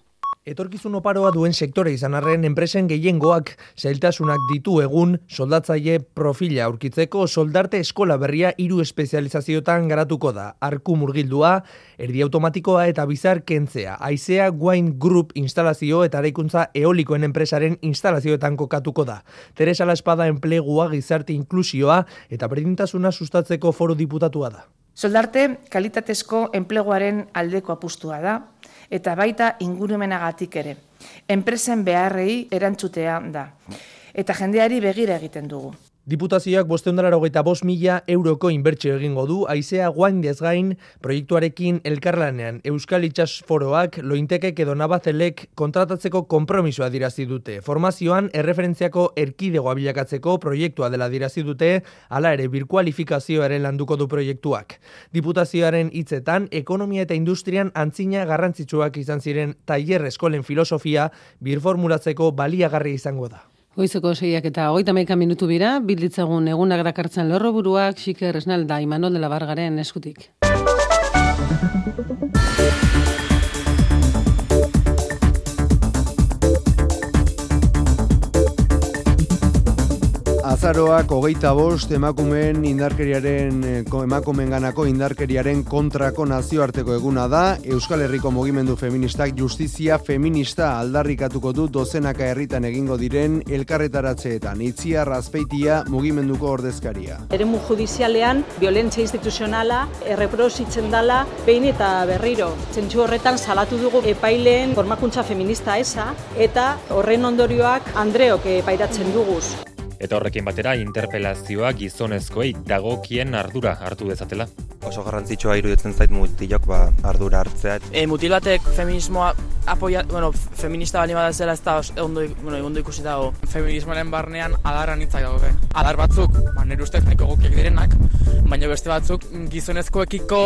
Etorkizun oparoa duen sektore izan arren enpresen gehiengoak zailtasunak ditu egun soldatzaile profila aurkitzeko soldarte eskola berria hiru espezializazioetan garatuko da. Arku murgildua, erdi automatikoa eta bizar kentzea. Aizea Wine Group instalazio eta araikuntza eolikoen enpresaren instalazioetan kokatuko da. Teresa La Espada enplegua gizarte inklusioa eta berdintasuna sustatzeko foro diputatua da. Soldarte kalitatezko enpleguaren aldeko apustua da, eta baita ingurumenagatik ere. Enpresen beharrei erantzutea da. Eta jendeari begira egiten dugu. Diputazioak bosteundara hogeita bos mila euroko inbertsio egingo du, aizea guain gain proiektuarekin elkarlanean Euskal Itxas Foroak, lointekek edo nabazelek kontratatzeko kompromisoa dirazi dute. Formazioan, erreferentziako erkidego bilakatzeko proiektua dela dirazi dute, ala ere birkualifikazioaren landuko du proiektuak. Diputazioaren hitzetan, ekonomia eta industrian antzina garrantzitsuak izan ziren tailer eskolen filosofia birformulatzeko baliagarri izango da. Goizeko seiak eta hogeita maika minutu bira, bilditzagun egunak dakartzen lorro buruak, xiker esnal da Imanol de la Bargaren eskutik. Azaroak hogeita bost emakumeen indarkeriaren eh, emakumen ganako indarkeriaren kontrako nazioarteko eguna da Euskal Herriko Mugimendu Feministak justizia feminista aldarrikatuko du dozenaka herritan egingo diren elkarretaratzeetan itzia razpeitia mugimenduko ordezkaria. Eremu judizialean violentzia instituzionala erreprositzen dala behin eta berriro. Zentsu horretan salatu dugu epaileen formakuntza feminista esa eta horren ondorioak Andreok epairatzen duguz. Eta horrekin batera, interpelazioa gizonezkoei dagokien ardura hartu dezatela. Oso garrantzitsua iruditzen zait mutilok ba, ardura hartzea. E, mutil batek feminismoa apoia, bueno, feminista bali bada zela ez da ondo, bueno, ondo ikusi dago. Feminismoaren barnean adarra nitzak dago. Adar batzuk, ba, nire ustez nahiko gokiek direnak, baina beste batzuk gizonezkoekiko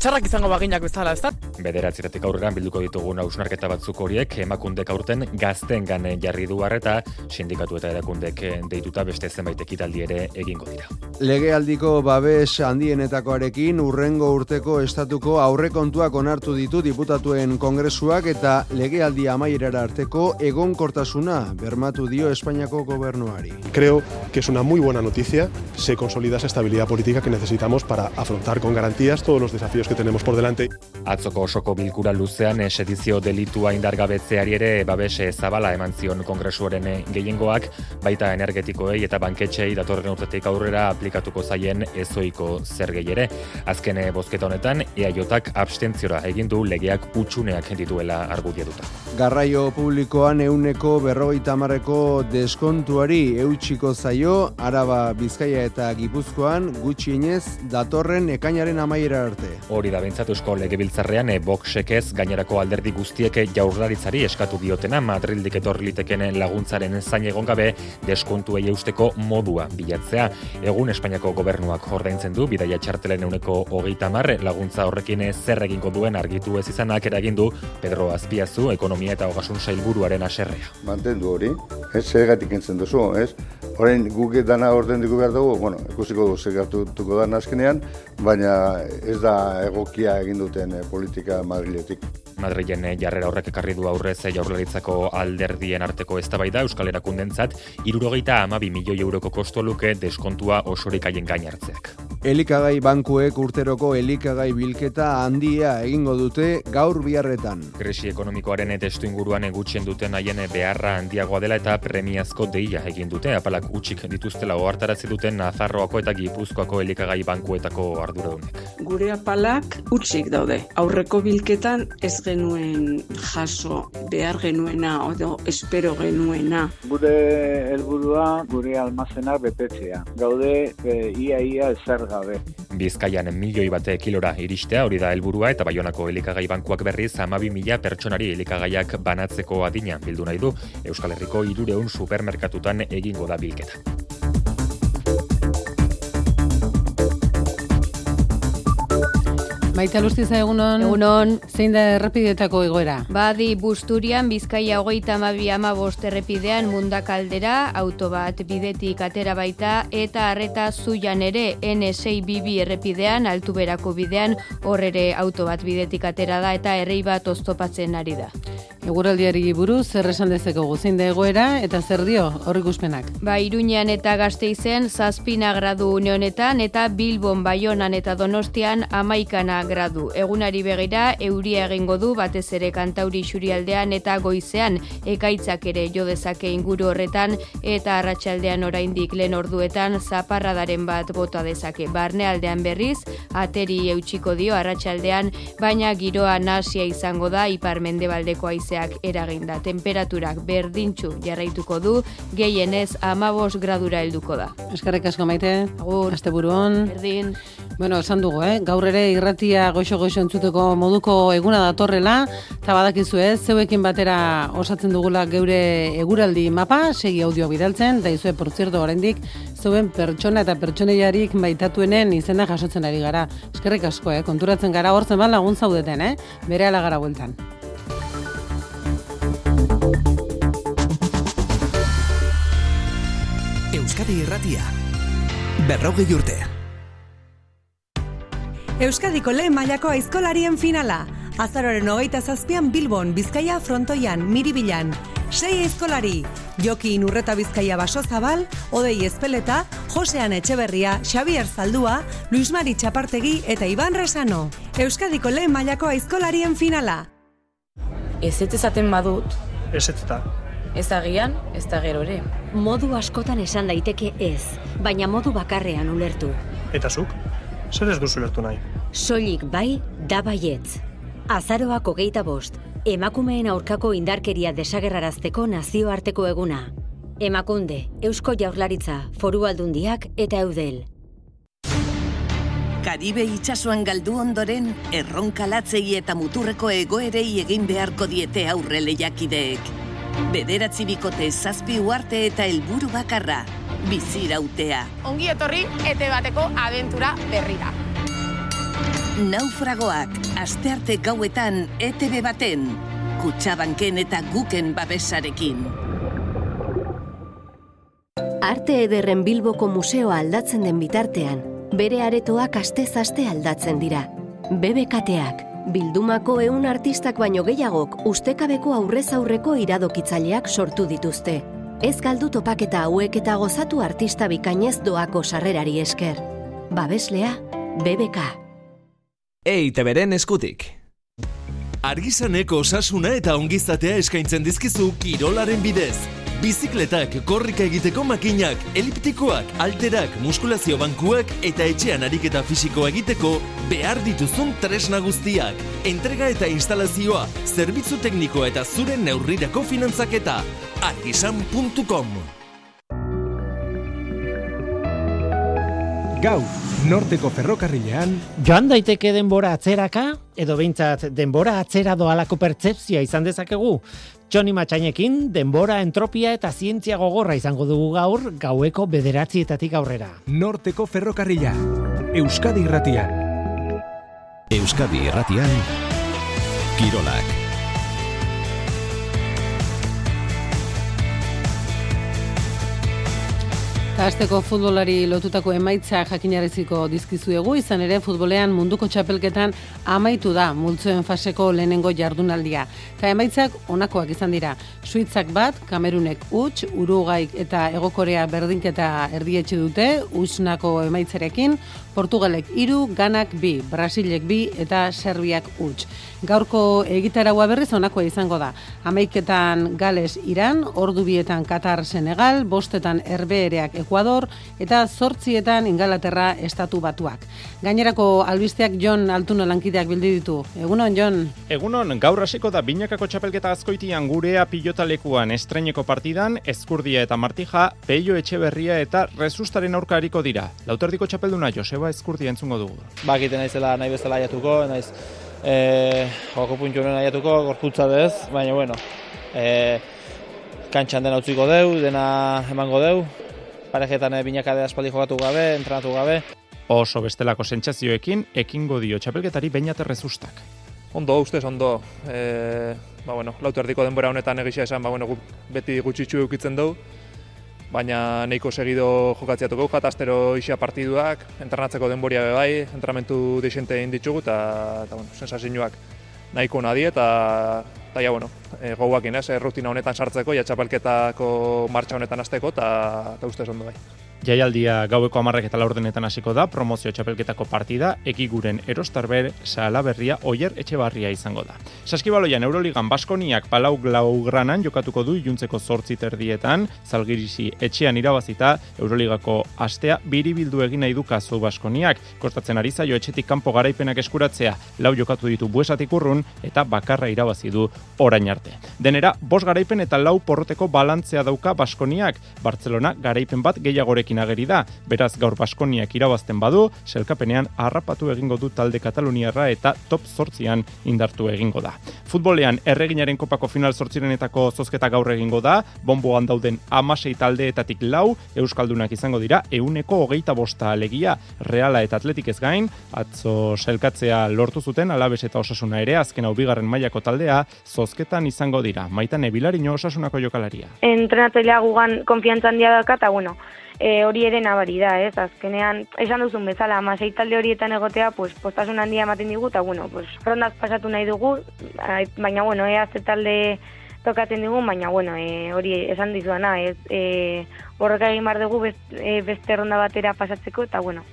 txarrak izango baginak bezala, ez da? Bederatzeratik aurrera bilduko ditugun hausnarketa batzuk horiek emakundek aurten gazten gane jarri du eta sindikatu eta erakundek deituta beste zenbait ekitaldi ere egingo dira. Legealdiko babes handienetakoarekin urrengo urteko estatuko aurrekontuak onartu ditu diputatuen kongresuak eta legealdi amaierara arteko egonkortasuna bermatu dio Espainiako gobernuari. Creo que es una muy buena noticia, se consolida esa estabilidad política que necesitamos para afrontar con garantías todos los desafíos que tenemos por delante. Atzoko osoko bilkura luzean esedizio delitua indargabetzeari ere babese zabala eman zion kongresuaren gehiengoak, baita energetikoei eta banketxei datorren urtetik aurrera aplikatuko zaien ezoiko zergei ere. Azkene bozketa honetan, EAJak abstentziora egin du legeak utxuneak dituela argudia duta. Garraio publikoan euneko berrogeita marreko deskontuari eutxiko zaio, Araba, Bizkaia eta Gipuzkoan gutxienez datorren ekainaren amaiera arte. Hori da bentsatusko legebiltzarrean e, Boxekez gainerako alderdi guztiek jaurlaritzari eskatu diotena Madrildik etorri liteken laguntzaren zain egon gabe deskontuei eusteko modua bilatzea. Egun Espainiako gobernuak ordaintzen du bidaia txartelen euneko hogeita marre laguntza horrekin zer egingo duen argitu ez izanak eragindu Pedro Azpiazu ekonomia eta ogasun sailburuaren aserrea. Mantendu hori, ez segatik entzen duzu, ez? Horein guk dana orden dugu behar dugu, bueno, ikusiko du segartuko da azkenean, baina ez da egokia egin duten eh, politika Madriletik. Madrilen eh, jarrera horrek ekarri du aurrez eh, jaurlaritzako alderdien arteko eztabaida Euskal Erakundentzat, irurogeita amabi milioi euroko kosto luke deskontua osorik haien gain hartzeak. Elikagai bankuek urteroko elikagai bilketa handia egingo dute gaur biharretan. Krisi ekonomikoaren testu inguruan gutxien duten haien beharra handiagoa dela eta premiazko deia egin dute. Apalak utxik dituztela ohartarazi duten Nafarroako eta Gipuzkoako elikagai bankuetako arduradunek. Gure apalak utxik daude. Aurreko bilketan ez genuen jaso behar genuena odo espero genuena. Gure helburua gure almazenak betetzea. Gaude e, ia ia ezer gabe. Bizkaian milioi bate kilora iristea hori da helburua eta Baionako elikagai bankuak berriz 12.000 pertsonari elikagaiak banatzeko adina bildu nahi du Euskal Herriko 300 supermerkatutan egingo da bilketa. Maite Lustiza egunon. Egunon. Zein da errepidetako egoera? Badi Busturian, Bizkaia hogeita amabi amabost errepidean mundakaldera, auto bat bidetik atera baita, eta arreta zuian ere N6 bibi errepidean, altuberako bidean, horrere auto bat bidetik atera da, eta errei bat oztopatzen ari da. Eguraldiari buruz zer esan dezeko zein da egoera eta zer dio horri guzpenak. Ba, Iruñean eta Gasteizen zazpina gradu honetan eta Bilbon, Baionan eta Donostian amaikana gradu. Egunari begira euria egingo du batez ere kantauri xurialdean eta goizean ekaitzak ere jo dezake inguru horretan eta arratsaldean oraindik lehen orduetan zaparradaren bat bota dezake. Barnealdean berriz ateri eutxiko dio arratsaldean baina giroa nasia izango da ipar mendebaldeko aizea haizeak eraginda. Temperaturak berdintxu jarraituko du, gehienez amabos gradura helduko da. Eskarrik asko maite, agur, aste buruan. Berdin. Bueno, esan dugu, eh? gaur ere irratia goixo-goixo entzuteko moduko eguna datorrela, eta badakizu ez, zeuekin batera osatzen dugula geure eguraldi mapa, segi audio bidaltzen, da izue, por zerto, oraindik zeuen pertsona eta pertsoneiarik baitatuenen izena jasotzen ari gara. Eskerrik asko, eh? konturatzen gara, hortzen bat lagun zaudeten, eh? bere alagara bueltan. Euskadi Irratia. Berrogei urte. Euskadiko lehen mailako aizkolarien finala. Azaroren hogeita zazpian Bilbon, Bizkaia frontoian, Miribilan. Sei aizkolari, Joki Inurreta Bizkaia Baso Zabal, Odei Ezpeleta, Josean Etxeberria, Xavier Zaldua, Luis Mari Txapartegi eta Iban Resano. Euskadiko lehen mailako aizkolarien finala. Ez ez ezaten badut. Ez ez Ez agian, ez da gero ere. Modu askotan esan daiteke ez, baina modu bakarrean ulertu. Eta zuk? Zer ez duzu ulertu nahi? Soilik bai, da baietz. Azaroak hogeita bost, emakumeen aurkako indarkeria desagerrarazteko nazioarteko eguna. Emakunde, Eusko Jaurlaritza, Foru Aldundiak eta Eudel. Karibe itsasoan galdu ondoren, erronkalatzei eta muturreko egoerei egin beharko diete aurre lehiakideek. Bederatzi bikote zazpi uarte eta helburu bakarra, bizirautea. Ongi etorri, ete bateko abentura berrira. Naufragoak, astearte gauetan, ETV baten, kutsabanken eta guken babesarekin. Arte ederren Bilboko museoa aldatzen den bitartean, bere aretoak aste-zaste aldatzen dira. BBKteak, Bildumako eun artistak baino gehiagok ustekabeko aurrez aurreko iradokitzaileak sortu dituzte. Ez galdu topaketa hauek eta gozatu artista bikainez doako sarrerari esker. Babeslea, BBK. Eite beren eskutik. Argizaneko osasuna eta ongizatea eskaintzen dizkizu kirolaren bidez. Bizikletak, korrika egiteko makinak, eliptikoak, alterak, muskulazio bankuak eta etxean ariketa fisiko egiteko behar dituzun tresna guztiak. Entrega eta instalazioa, zerbitzu teknikoa eta zure neurrirako finantzaketa. argisan.com Gau, norteko ferrokarrilean Joan daiteke denbora atzeraka edo behintzat denbora atzera doalako pertsepzia izan dezakegu Txoni Matxainekin, denbora, entropia eta zientzia gogorra izango dugu gaur gaueko bederatzietatik aurrera. Norteko ferrokarrila, Euskadi irratian. Euskadi irratian, Kirolak. Eta Azteko futbolari lotutako emaitza jakinariziko dizkizuegu, izan ere futbolean munduko txapelketan amaitu da multzoen faseko lehenengo jardunaldia. Ta emaitzak onakoak izan dira. Suitzak bat, Kamerunek huts, Urugaik eta Egokorea berdinketa erdietxe dute, usnako emaitzarekin, Portugalek hiru, Ganak bi, Brasilek bi eta Serbiak huts. Gaurko egitaraua berriz onakoa izango da. Amaiketan Gales Iran, ordu bietan Qatar Senegal, bostetan Herbeereak Ecuador eta zortzietan Ingalaterra estatu batuak. Gainerako albisteak Jon Altuno lankideak bildi ditu. Egunon, Jon? Egunon, gaur hasiko da binakako txapelketa azkoitian gurea pilotalekuan estreineko partidan, Eskurdia eta Martija, Peio Etxeberria eta Resustaren aurkariko dira. Lauterdiko txapelduna Joseba Eskurdia entzungo dugu. Ba, egiten naizela nahi bezala jatuko, naiz e, joko puntu honen nahiatuko, gorputza bez, baina bueno, e, kantxan dena utziko deu, dena emango deu, parejetan e, binakade aspaldi jokatu gabe, entrenatu gabe. Oso bestelako sentsazioekin ekingo dio txapelketari bainat errezustak. Ondo, ustez, ondo. E, ba, bueno, lautu erdiko denbora honetan egisa esan, ba, bueno, beti gutxitxu eukitzen dugu, baina nahiko segido jokatziatuko jat astero isia partiduak, entrenatzeko denboria bai, entrenamentu desente egin ditugu eta eta bueno, sensazioak nahiko ona die eta eta ja bueno, e, gauakin, ez, rutina honetan sartzeko ja txapelketako martxa honetan hasteko eta eta ustez ondo bai. Jaialdia gaueko amarrek eta laurdenetan hasiko da, promozio txapelketako partida, ekiguren erostarber, salaberria, oier etxebarria izango da. Saskibaloian Euroligan Baskoniak palau glaugranan jokatuko du iluntzeko zortzi terdietan, zalgirisi etxean irabazita, Euroligako astea biribildu egin nahi du kazu Baskoniak, kostatzen ari zaio etxetik kanpo garaipenak eskuratzea, lau jokatu ditu buesatik urrun, eta bakarra irabazi du orain arte. Denera, bos garaipen eta lau porroteko balantzea dauka Baskoniak, Barcelona garaipen bat gehiagorekin ageri da, beraz gaur Baskoniak irabazten badu, selkapenean harrapatu egingo du talde Kataluniarra eta top zortzian indartu egingo da. Futbolean erreginaren kopako final zortzirenetako zozketa gaur egingo da, bomboan dauden amasei taldeetatik lau, Euskaldunak izango dira, euneko hogeita bosta alegia, reala eta atletik ez gain, atzo selkatzea lortu zuten, alabez eta osasuna ere, azken hau bigarren mailako taldea, zozketan izango dira, maitan ebilarino osasunako jokalaria. Entrenatzailea gugan konfiantzan handia daka, eta bueno, e, hori ere nabari da, ez? Azkenean, esan duzun bezala, amasei talde horietan egotea, pues, postasun handia ematen digu, eta bueno, pues, rondak pasatu nahi dugu, baina, bueno, ea ze talde tokatzen digu, baina, bueno, e, hori esan dizuana, ez? E, borroka egin bar dugu e, beste ronda batera pasatzeko, eta, bueno,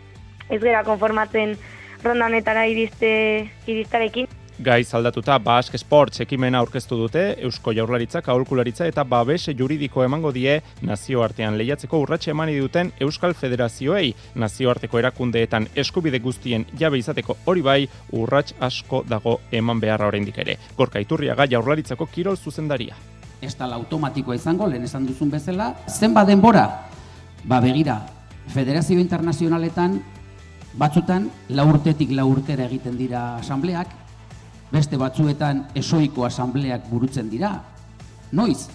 ez gera konformatzen ronda honetara iriste, iristarekin. Gaiz aldatuta Bask Sports ekimena aurkeztu dute, Eusko Jaurlaritzak aholkularitza eta babes juridiko emango die nazioartean lehiatzeko urratxe emani duten Euskal Federazioei nazioarteko erakundeetan eskubide guztien jabe izateko hori bai urrats asko dago eman beharra oraindik ere. Gorka Iturriaga Jaurlaritzako kirol zuzendaria. Ez tal automatikoa izango, lehen esan duzun bezala, zenba denbora? Ba begira, Federazio Internazionaletan batzutan laurtetik laurtera egiten dira asambleak, beste batzuetan esoiko asambleak burutzen dira. Noiz,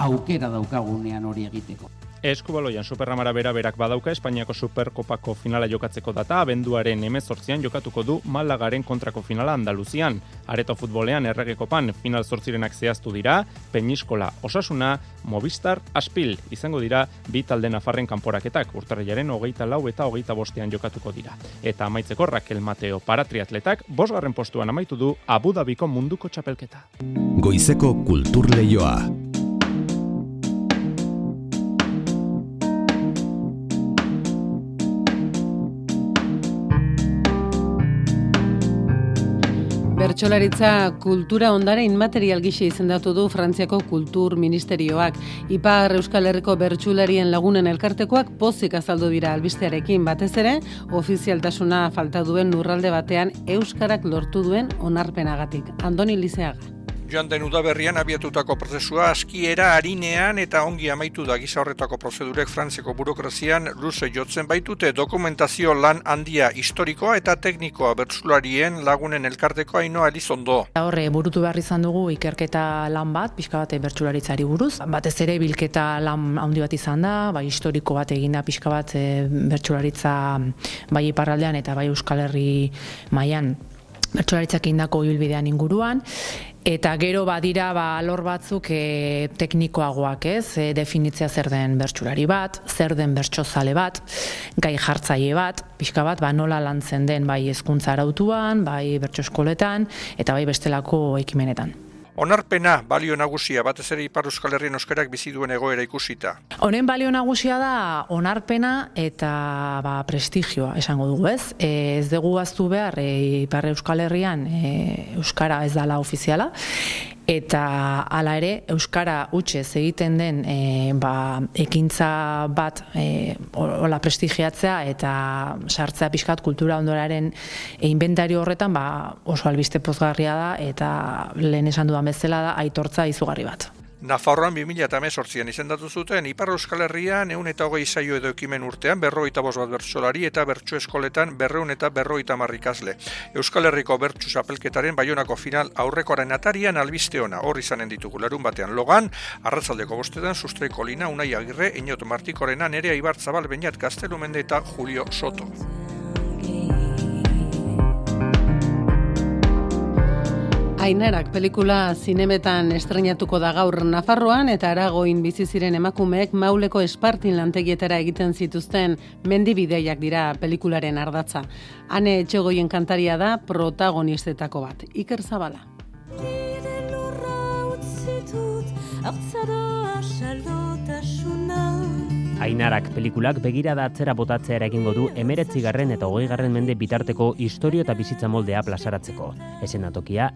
aukera daukagunean hori egiteko. Eskubaloian Superramara bera berak badauka Espainiako Superkopako finala jokatzeko data, abenduaren emezortzian jokatuko du Malagaren kontrako finala Andaluzian. Areto futbolean erregekopan final zortzirenak zehaztu dira, Peñiskola Osasuna, Movistar Aspil izango dira bi talde nafarren kanporaketak urtarrilaren hogeita lau eta hogeita bostean jokatuko dira. Eta amaitzeko Raquel Mateo paratriatletak bosgarren postuan amaitu du Abu Dhabiko munduko txapelketa. Goizeko kultur leioa. Bertxolaritza kultura ondare inmaterial gise izendatu du Frantziako Kultur Ministerioak. Ipar Euskal Herriko bertsularien lagunen elkartekoak pozik azaldu dira albistearekin batez ere, ofizialtasuna falta duen lurralde batean Euskarak lortu duen onarpenagatik. Andoni Lizeaga joan den udaberrian abiatutako prozesua askiera harinean eta ongi amaitu da gisa horretako prozedurek frantzeko burokrazian luze jotzen baitute dokumentazio lan handia historikoa eta teknikoa bertsularien lagunen elkarteko hainoa elizondo. Horre, burutu behar izan dugu ikerketa lan bat, pixka bat bertsularitzari buruz. Batez ere bilketa lan handi bat izan da, bai historiko bat eginda pixka bat e, bertsularitza bai iparraldean eta bai Euskal Herri mailan bertsolaritzak indako ibilbidean inguruan Eta gero badira ba alor batzuk e, teknikoagoak, ez? E, definitzea zer den bertsulari bat, zer den bertsozale bat, gai jartzaile bat, pixka bat ba nola lantzen den bai hezkuntza arautuan, bai bertso eskoletan eta bai bestelako ekimenetan. Onarpena balio nagusia batez ere Ipar Euskal Herrien euskerak bizi duen egoera ikusita. Honen balio nagusia da onarpena eta ba, prestigioa esango dugu, ez? E, ez dugu aztu behar e, Ipar Euskal Herrian e, euskara ez dala ofiziala eta hala ere euskara utxe egiten den e, ba, ekintza bat e, hola prestigiatzea eta sartzea pixkat kultura ondoraren e, inventario horretan ba, oso albiste pozgarria da eta lehen esan dudan bezala da aitortza izugarri bat. Nafarroan 2018an izendatu zuten Ipar Euskal Herrian eun eta hogei zaio edo ekimen urtean berroita bat bertsolari eta bertsu eskoletan berreun eta berroita marrikazle. Euskal Herriko bertsu zapelketaren baionako final aurrekoaren atarian albiste ona hor izanen ditugu larun batean logan, arratzaldeko bostetan sustreiko lina unai agirre, inot martikorena nerea ibartzabal bainat gaztelumende eta Julio Soto. Ainarak pelikula zinemetan estrenatuko da gaur Nafarroan eta Aragoin bizi ziren emakumeek Mauleko Espartin lantegietara egiten zituzten mendibideiak dira pelikularen ardatza. Hane etxegoien kantaria da protagonistetako bat. Iker Zabala. Ainarak pelikulak begira da atzera botatzea egingo du emeretzigarren eta hogeigarren mende bitarteko historio eta bizitza moldea plasaratzeko. Esen atokia,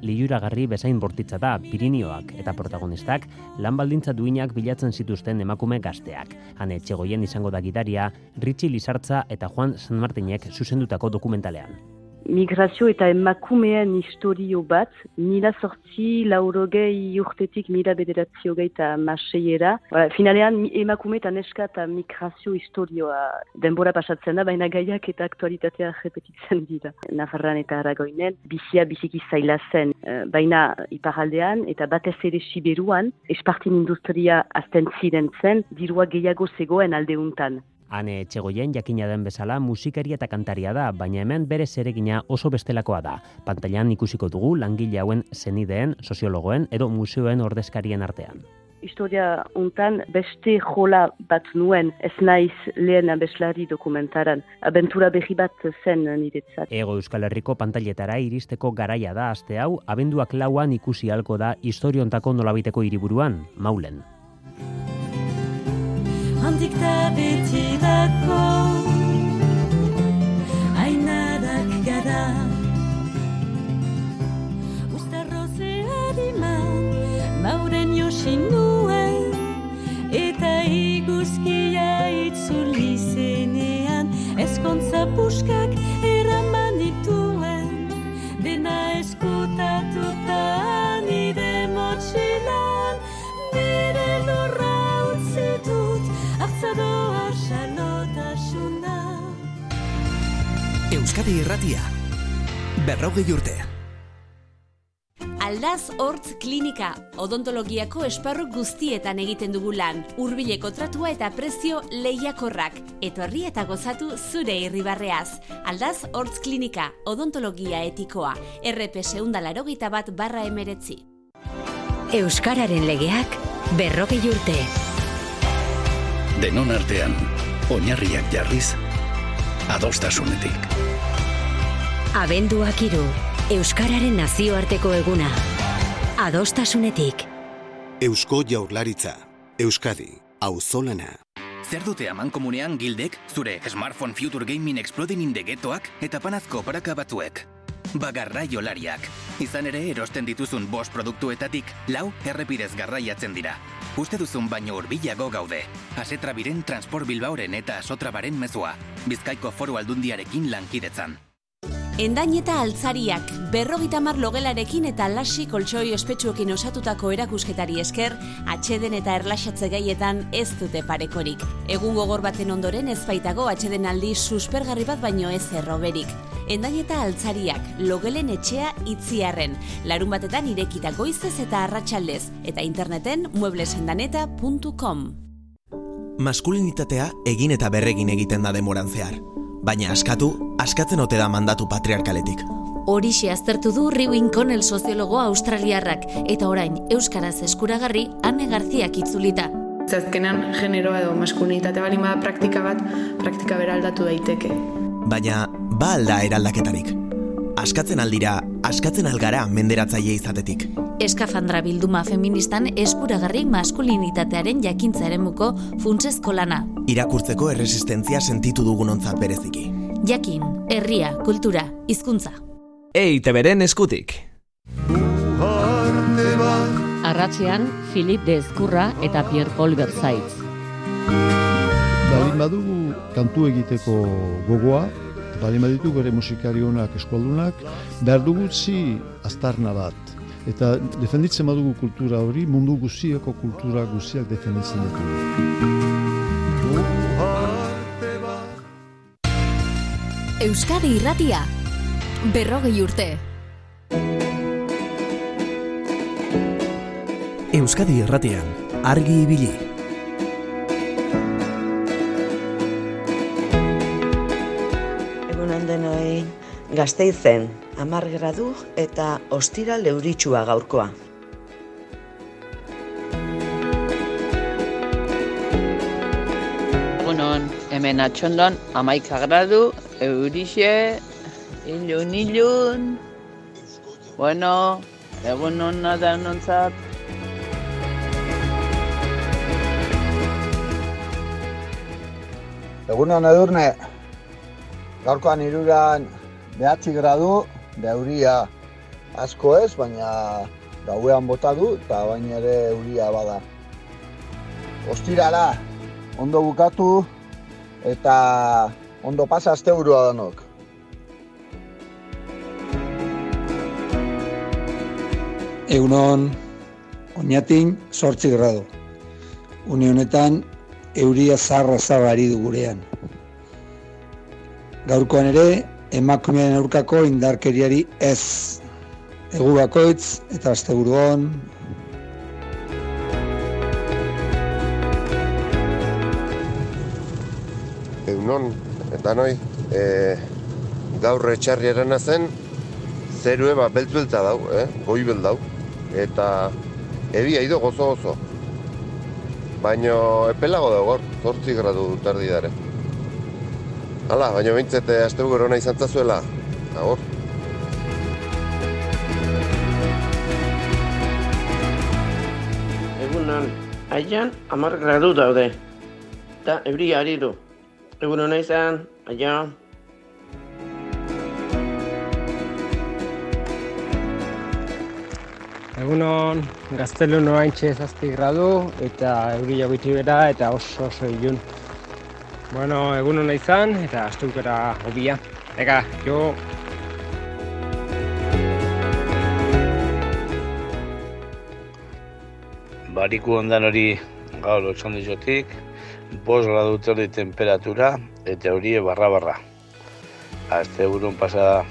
bezain bortitza da Pirinioak eta protagonistak lan baldintza duinak bilatzen zituzten emakume gazteak. Hane etxegoien izango da gidaria, Ritsi Lizartza eta Juan San Martinek zuzendutako dokumentalean migrazio eta emakumeen historio bat, mila sortzi laurogei urtetik mila bederatzio gehi eta maseiera. Ba, finalean emakume eta neska eta migrazio historioa denbora pasatzen da, baina gaiak eta aktualitatea repetitzen dira. Nafarran eta Aragoinen, bizia biziki zaila zen, eh, baina iparaldean eta batez ere Siberuan, espartin industria azten ziren zen, dirua gehiago zegoen aldeuntan. Hane etxegoien jakina den bezala musikari eta kantaria da, baina hemen bere zeregina oso bestelakoa da. Pantailan ikusiko dugu langile hauen zenideen, soziologoen edo museoen ordezkarien artean. Historia untan beste jola bat nuen, ez naiz lehen abeslari dokumentaran. Abentura behi bat zen niretzat. Ego Euskal Herriko pantailetara iristeko garaia da aste hau, abenduak lauan ikusi halko da historiontako nolabiteko hiriburuan, maulen handik da betirako Ainarak gara. Uztarrozeari man Mauren josin nuen. Eta iguzkia itzuli zenean Ezkontza puskak eraman dituen. Dena eskutatuta Euskadi Irratia. Berrogei urte. Aldaz Hortz Klinika, odontologiako esparru guztietan egiten dugu lan. Hurbileko tratua eta prezio lehiakorrak. Etorri eta gozatu zure irribarreaz. Aldaz Hortz Klinika, odontologia etikoa. RP seundalarogeita bat barra emeretzi. Euskararen legeak berrogei urte. Denon artean, oinarriak jarriz, adostasunetik. Abenduak iru, Euskararen nazioarteko eguna. Adostasunetik. Eusko jaurlaritza, Euskadi, auzolana. Zer dute aman komunean gildek, zure smartphone future gaming exploding in eta panazko paraka batzuek. Bagarra jolariak. Izan ere erosten dituzun bost produktuetatik, lau errepidez garraiatzen dira. Uste duzun baino urbilago gaude. Asetra biren transport bilbauren eta asotrabaren mezua. Bizkaiko foru aldundiarekin lankidetzan. Endain eta altzariak, berrogita mar logelarekin eta lasi koltsoi ospetsuekin osatutako erakusketari esker, atxeden eta erlaxatze gaietan ez dute parekorik. Egun gogor baten ondoren ez baitago atxeden aldi suspergarri bat baino ez erroberik. Endain eta altzariak, logelen etxea itziarren, larun batetan irekita goizez eta arratsaldez eta interneten mueblesendaneta.com. Maskulinitatea egin eta berregin egiten da demoran zehar baina askatu, askatzen ote da mandatu patriarkaletik. Horixe aztertu du Riwin Connell soziologo australiarrak eta orain euskaraz eskuragarri Anne Garziak itzulita. Zazkenean generoa edo maskulinitate bali praktika bat, praktika bera aldatu daiteke. Baina, ba alda eraldaketarik. Askatzen aldira, askatzen algara menderatzaile izatetik. Eskafandra bilduma feministan eskuragarri maskulinitatearen jakintza eremuko funtsezko lana. Irakurtzeko erresistentzia sentitu dugun ontzat bereziki. Jakin, herria, kultura, hizkuntza. Ei, teberen eskutik. Arratxean, Filip de Ezkurra eta Pierre Paul Berzaitz. Balin badugu kantu egiteko gogoa, balin baditu bere musikari honak eskualdunak, behar dugu zi aztarna bat. Eta defenditzen badugu kultura hori, mundu guzieko kultura guziak defenditzen ditugu. Euskadi irratia, berrogei urte. Euskadi irratian, argi ibili. Gazteizen, amar gradu eta ostira leuritsua gaurkoa. Egunon, hemen atxondon, amaika gradu, eurixe, ilun, ilun. Bueno, egunon nada nontzat. Egunon edurne, gaurkoan iruran behatzi gradu, euria asko ez, baina gauean bota du eta baina ere euria bada. Ostirala, ondo bukatu eta ondo pasa azte burua danok. Egunon, oinatin sortzi gradu. Une honetan, euria zarra zabari du gurean. Gaurkoan ere, emakumearen aurkako indarkeriari ez. Egu bakoitz eta asteburu on. Egunon, eta noi, e, gaur etxarri erana zen, zerue bat beltzuelta dau, eh? goibel dau, eta ebia ido gozo gozo. Baina epelago dago gaur, zortzi gradu tardi dare. Hala, baina bintzete aste bugur hona izan zazuela. Agor. Egunan, aian amar gradu daude. Eta ebria ari du. Egun hona izan, aian. Egunon, gaztelu noaintxe zazpi gradu eta euri jagüiti bera eta oso oso ilun. Bueno, egun hona izan eta astukera hobia. Ega, jo... Bariku ondan hori gaur otxondizotik, bos gradu temperatura eta hori barra-barra. Azte burun pasada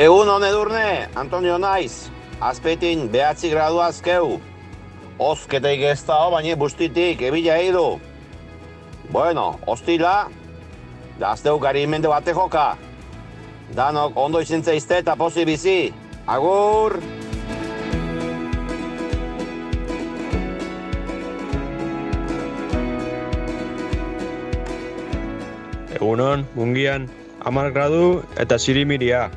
Egun hon edurne, Antonio naiz, azpetin behatzi gradu azkeu. Ozketeik ez da, baina bustitik, ebila edo. Bueno, ostila, da azteu gari mende bate joka. Danok ondo izintza izte eta pozi bizi. Agur! Egunon, mungian, amar gradu eta sirimiria.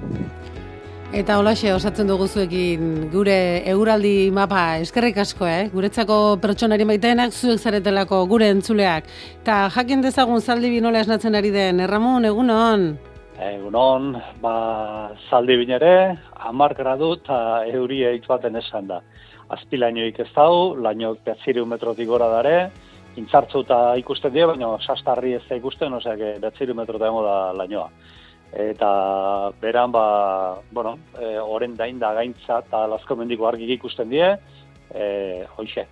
Eta holaxe osatzen dugu zuekin gure euraldi mapa eskerrik asko, eh? Guretzako pertsonari maiteenak zuek zaretelako gure entzuleak. Eta jakin dezagun zaldi binola esnatzen ari den, Erramon, egunon? Egunon, ba, zaldi binere, amar gradu eta euria hitz baten esan da. Azpi lainoik ez dau, lainok betziru metrotik gora dare, intzartzu eta ikusten die, baina sastarri ez da ikusten, oseak betziru metro da da lainoa eta beran ba, bueno, e, oren dain da gaintza eta lasko mendiko argi ikusten die, e, hoxe.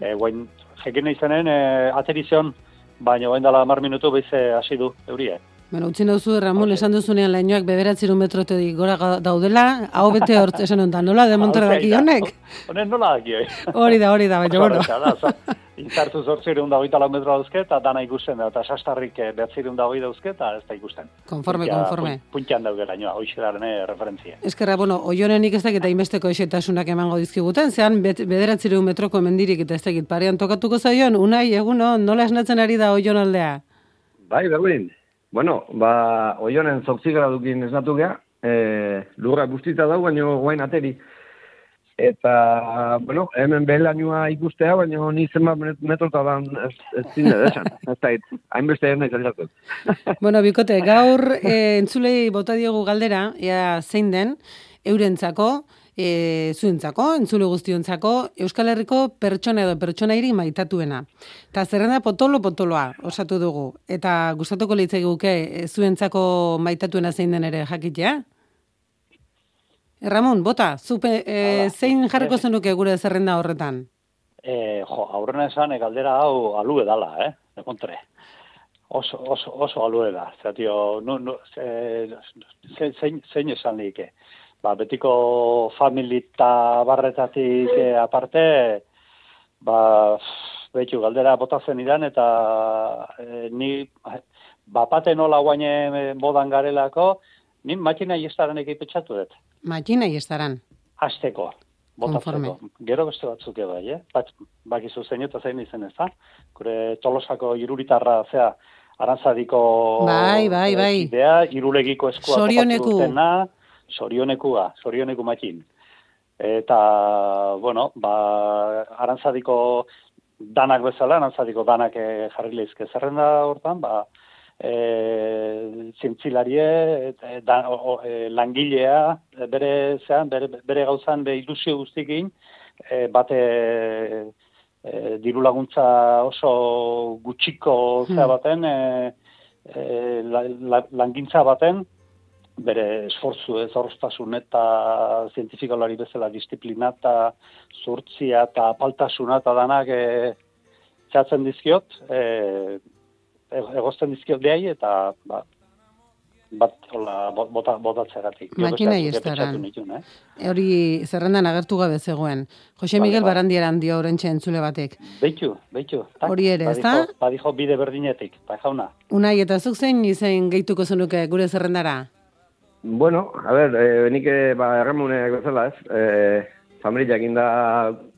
E, guain, jekin izanen, e, aterizion, baina guain dala mar minutu behize hasi du eurie. Bueno, utzi nauzu, Ramon, esan duzunean lainoak bederatziru metrotedik gora daudela, hau bete hort esan onta, nola demontre daki honek? Honen nola daki, oi? Hori da, hori da, baina, bueno. Intzartu zortzireun da hogeita lau metro dauzke, eta dana ikusten da, eta sastarrik eh, behatzireun da hogei dauzke, eta ez da ikusten. Konforme, Puntia- konforme. pun- Puntian dauke lainoa, hoxe daren eh, referentzia. Eskerra, bueno, oionenik ez dakit hainbesteko esetasunak emango dizkiguten, zean bet- bederatzireun metroko mendirik eta ez dakit parean tokatuko zaion, unai, eguno, nola esnatzen ari da oion aldea? Bai, berdin. Bueno, ba, oionen zortzi gradukin esnatu geha, e, lurra guztita dau, baino guain ateri. Eta, bueno, hemen behelanua ikustea, baino ni zenbat met- metrota da ez, ez zinde desan. Ez da, hainbeste ez nahi. Bueno, bikote, gaur e, entzulei bota diogu galdera, ea zein den, eurentzako, e, zuentzako, entzule guztiontzako, Euskal Herriko pertsona edo pertsonairi maitatuena. Ta zerrenda potolo-potoloa osatu dugu. Eta gustatuko litzaiguke e, zuentzako maitatuena zein den ere jakitea? Ramon, bota, zupe, e, zein jarriko zenuke gure zerrenda horretan? E, jo, aurrena esan, e, galdera hau alue dala, eh? Demontre. Oso, oso, oso alue da. Zatio, nu, nu, ze, ze- zein, zein esan like. Ba, betiko familita barretatik eh, aparte, ba, betxu, galdera botatzen idan, eta eh, ni bapate nola guaine bodan garelako, ni makina iestaren ekipetxatu dut. Makina estaran. Azteko, botatzeko. Gero beste batzuk edo, eh? Bat, bakizu zein eta zein izen ez da? Gure tolosako iruritarra, zea, arantzadiko... Bai, bai, bai. Idea, irulegiko eskua Sorioneku. dutena, sorionekua, sorioneku matxin. Eta, bueno, ba, arantzadiko danak bezala, arantzadiko danak eh, jarri lehizke zerrenda hortan, ba, e, zientzilarie, e, da, o, e, langilea, e, bere, zean, bere, bere gauzan, be ilusio guztikin, e, bate e, diru laguntza oso gutxiko zea Hmm. baten, e, e, la, la, langintza baten, bere esfortzu ez horreztasun eta zientifikolari bezala disiplina eta zurtzia eta apaltasuna eta danak e, txatzen dizkiot, e, e- egozten dizkiot behai eta ba, bat hola, bo- bota, botatzeagatik. Gero Makina beste batzuk iestaran. pentsatu nituen, eh? Hori zerrendan agertu gabe zegoen. Jose Vale, Miguel vale. Barandieran dio orentxe entzule batek. Beitu, beitu. Tak, Hori ere, badijo- ezta? Badijo bide berdinetik, bai jauna. Unai, eta zuk zein izen gehituko zenuke gure zerrendara? Bueno, a ber, e, nik eh, ba, erremuneak bezala ez, e, familiak inda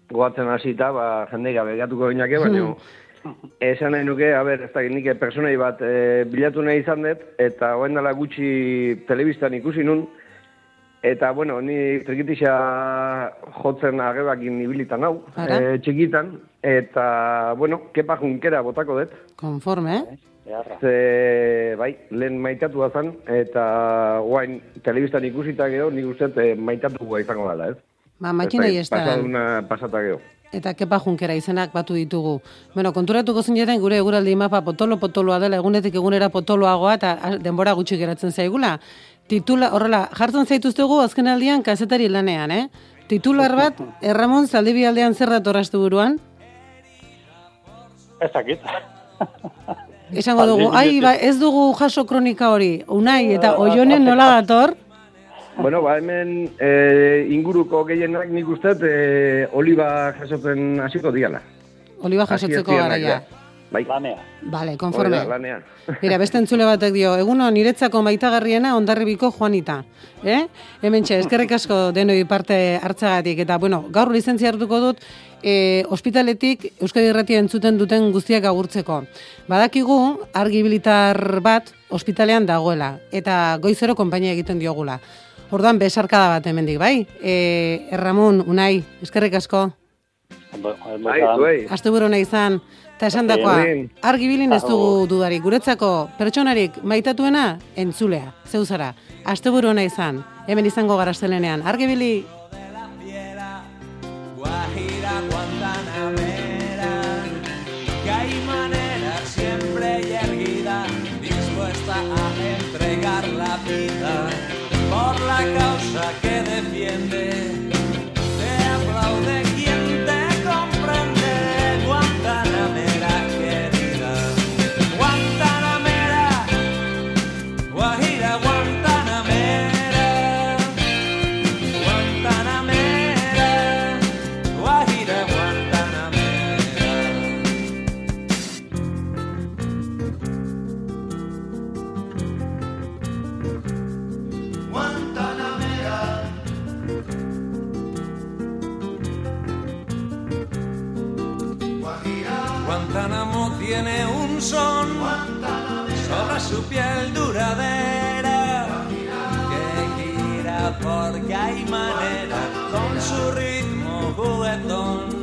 goatzen hasita, ba, jendei gabe gatuko ginake, baina esan nahi nuke, a ber, ez da, nik personai bat e, bilatu nahi izan dut, eta hoen dela gutxi telebistan ikusi nun, eta, bueno, ni trikitisa jotzen agebakin ibilitan hau, e, txikitan, eta, bueno, kepa junkera botako dut, Konforme, eh? Beharra. Ze, bai, lehen maitatu zen, eta guain, telebistan ikusita gero, nik uste e, maitatu gua izango dela, ez? Ba, makinei Ez da. Pasaduna pasata gero. Eta kepa junkera izenak batu ditugu. Bueno, konturatuko zineten gure eguraldi mapa potolo-potoloa dela, egunetik egunera potoloagoa eta a- denbora gutxi geratzen zaigula. Titula, horrela, jartzen zaituztegu azken aldian kazetari lanean, eh? Titular bat, Erramon zaldibi aldean zer datorraztu buruan? Ez dakit. Esango dugu, ai, ba, ez dugu jaso kronika hori, unai, eta oionen nola dator? Bueno, ba, hemen e, inguruko gehienak nik uste e, oliba jasotzen hasiko diala. Oliba jasotzeko garaia. ja. Bai. Lanea. Bale, Hori konforme. da, lanean. Mira, beste entzule batek dio, eguno niretzako maitagarriena ondarribiko Juanita. Eh? Hemen txe, eskerrik asko denoi parte hartzagatik. Eta, bueno, gaur lizentzia hartuko dut, e, ospitaletik Euskadi Irratia entzuten duten guztiak agurtzeko. Badakigu, argibilitar bat ospitalean dagoela, eta goizero konpainia egiten diogula. Orduan, besarkada bat hemendik, bai? E, Erramun, Unai, eskerrik asko. Bai, zuei. Asteburu nahi izan, eta esan dakoa, argibilin ez dugu dudarik, guretzako pertsonarik maitatuena, entzulea, zeuzara. Asteburu nahi izan, hemen izango gara astelenean. Argibili! La causa que defiende. tiene un son sobre su piel duradera que gira porque hay manera con su ritmo juguetón.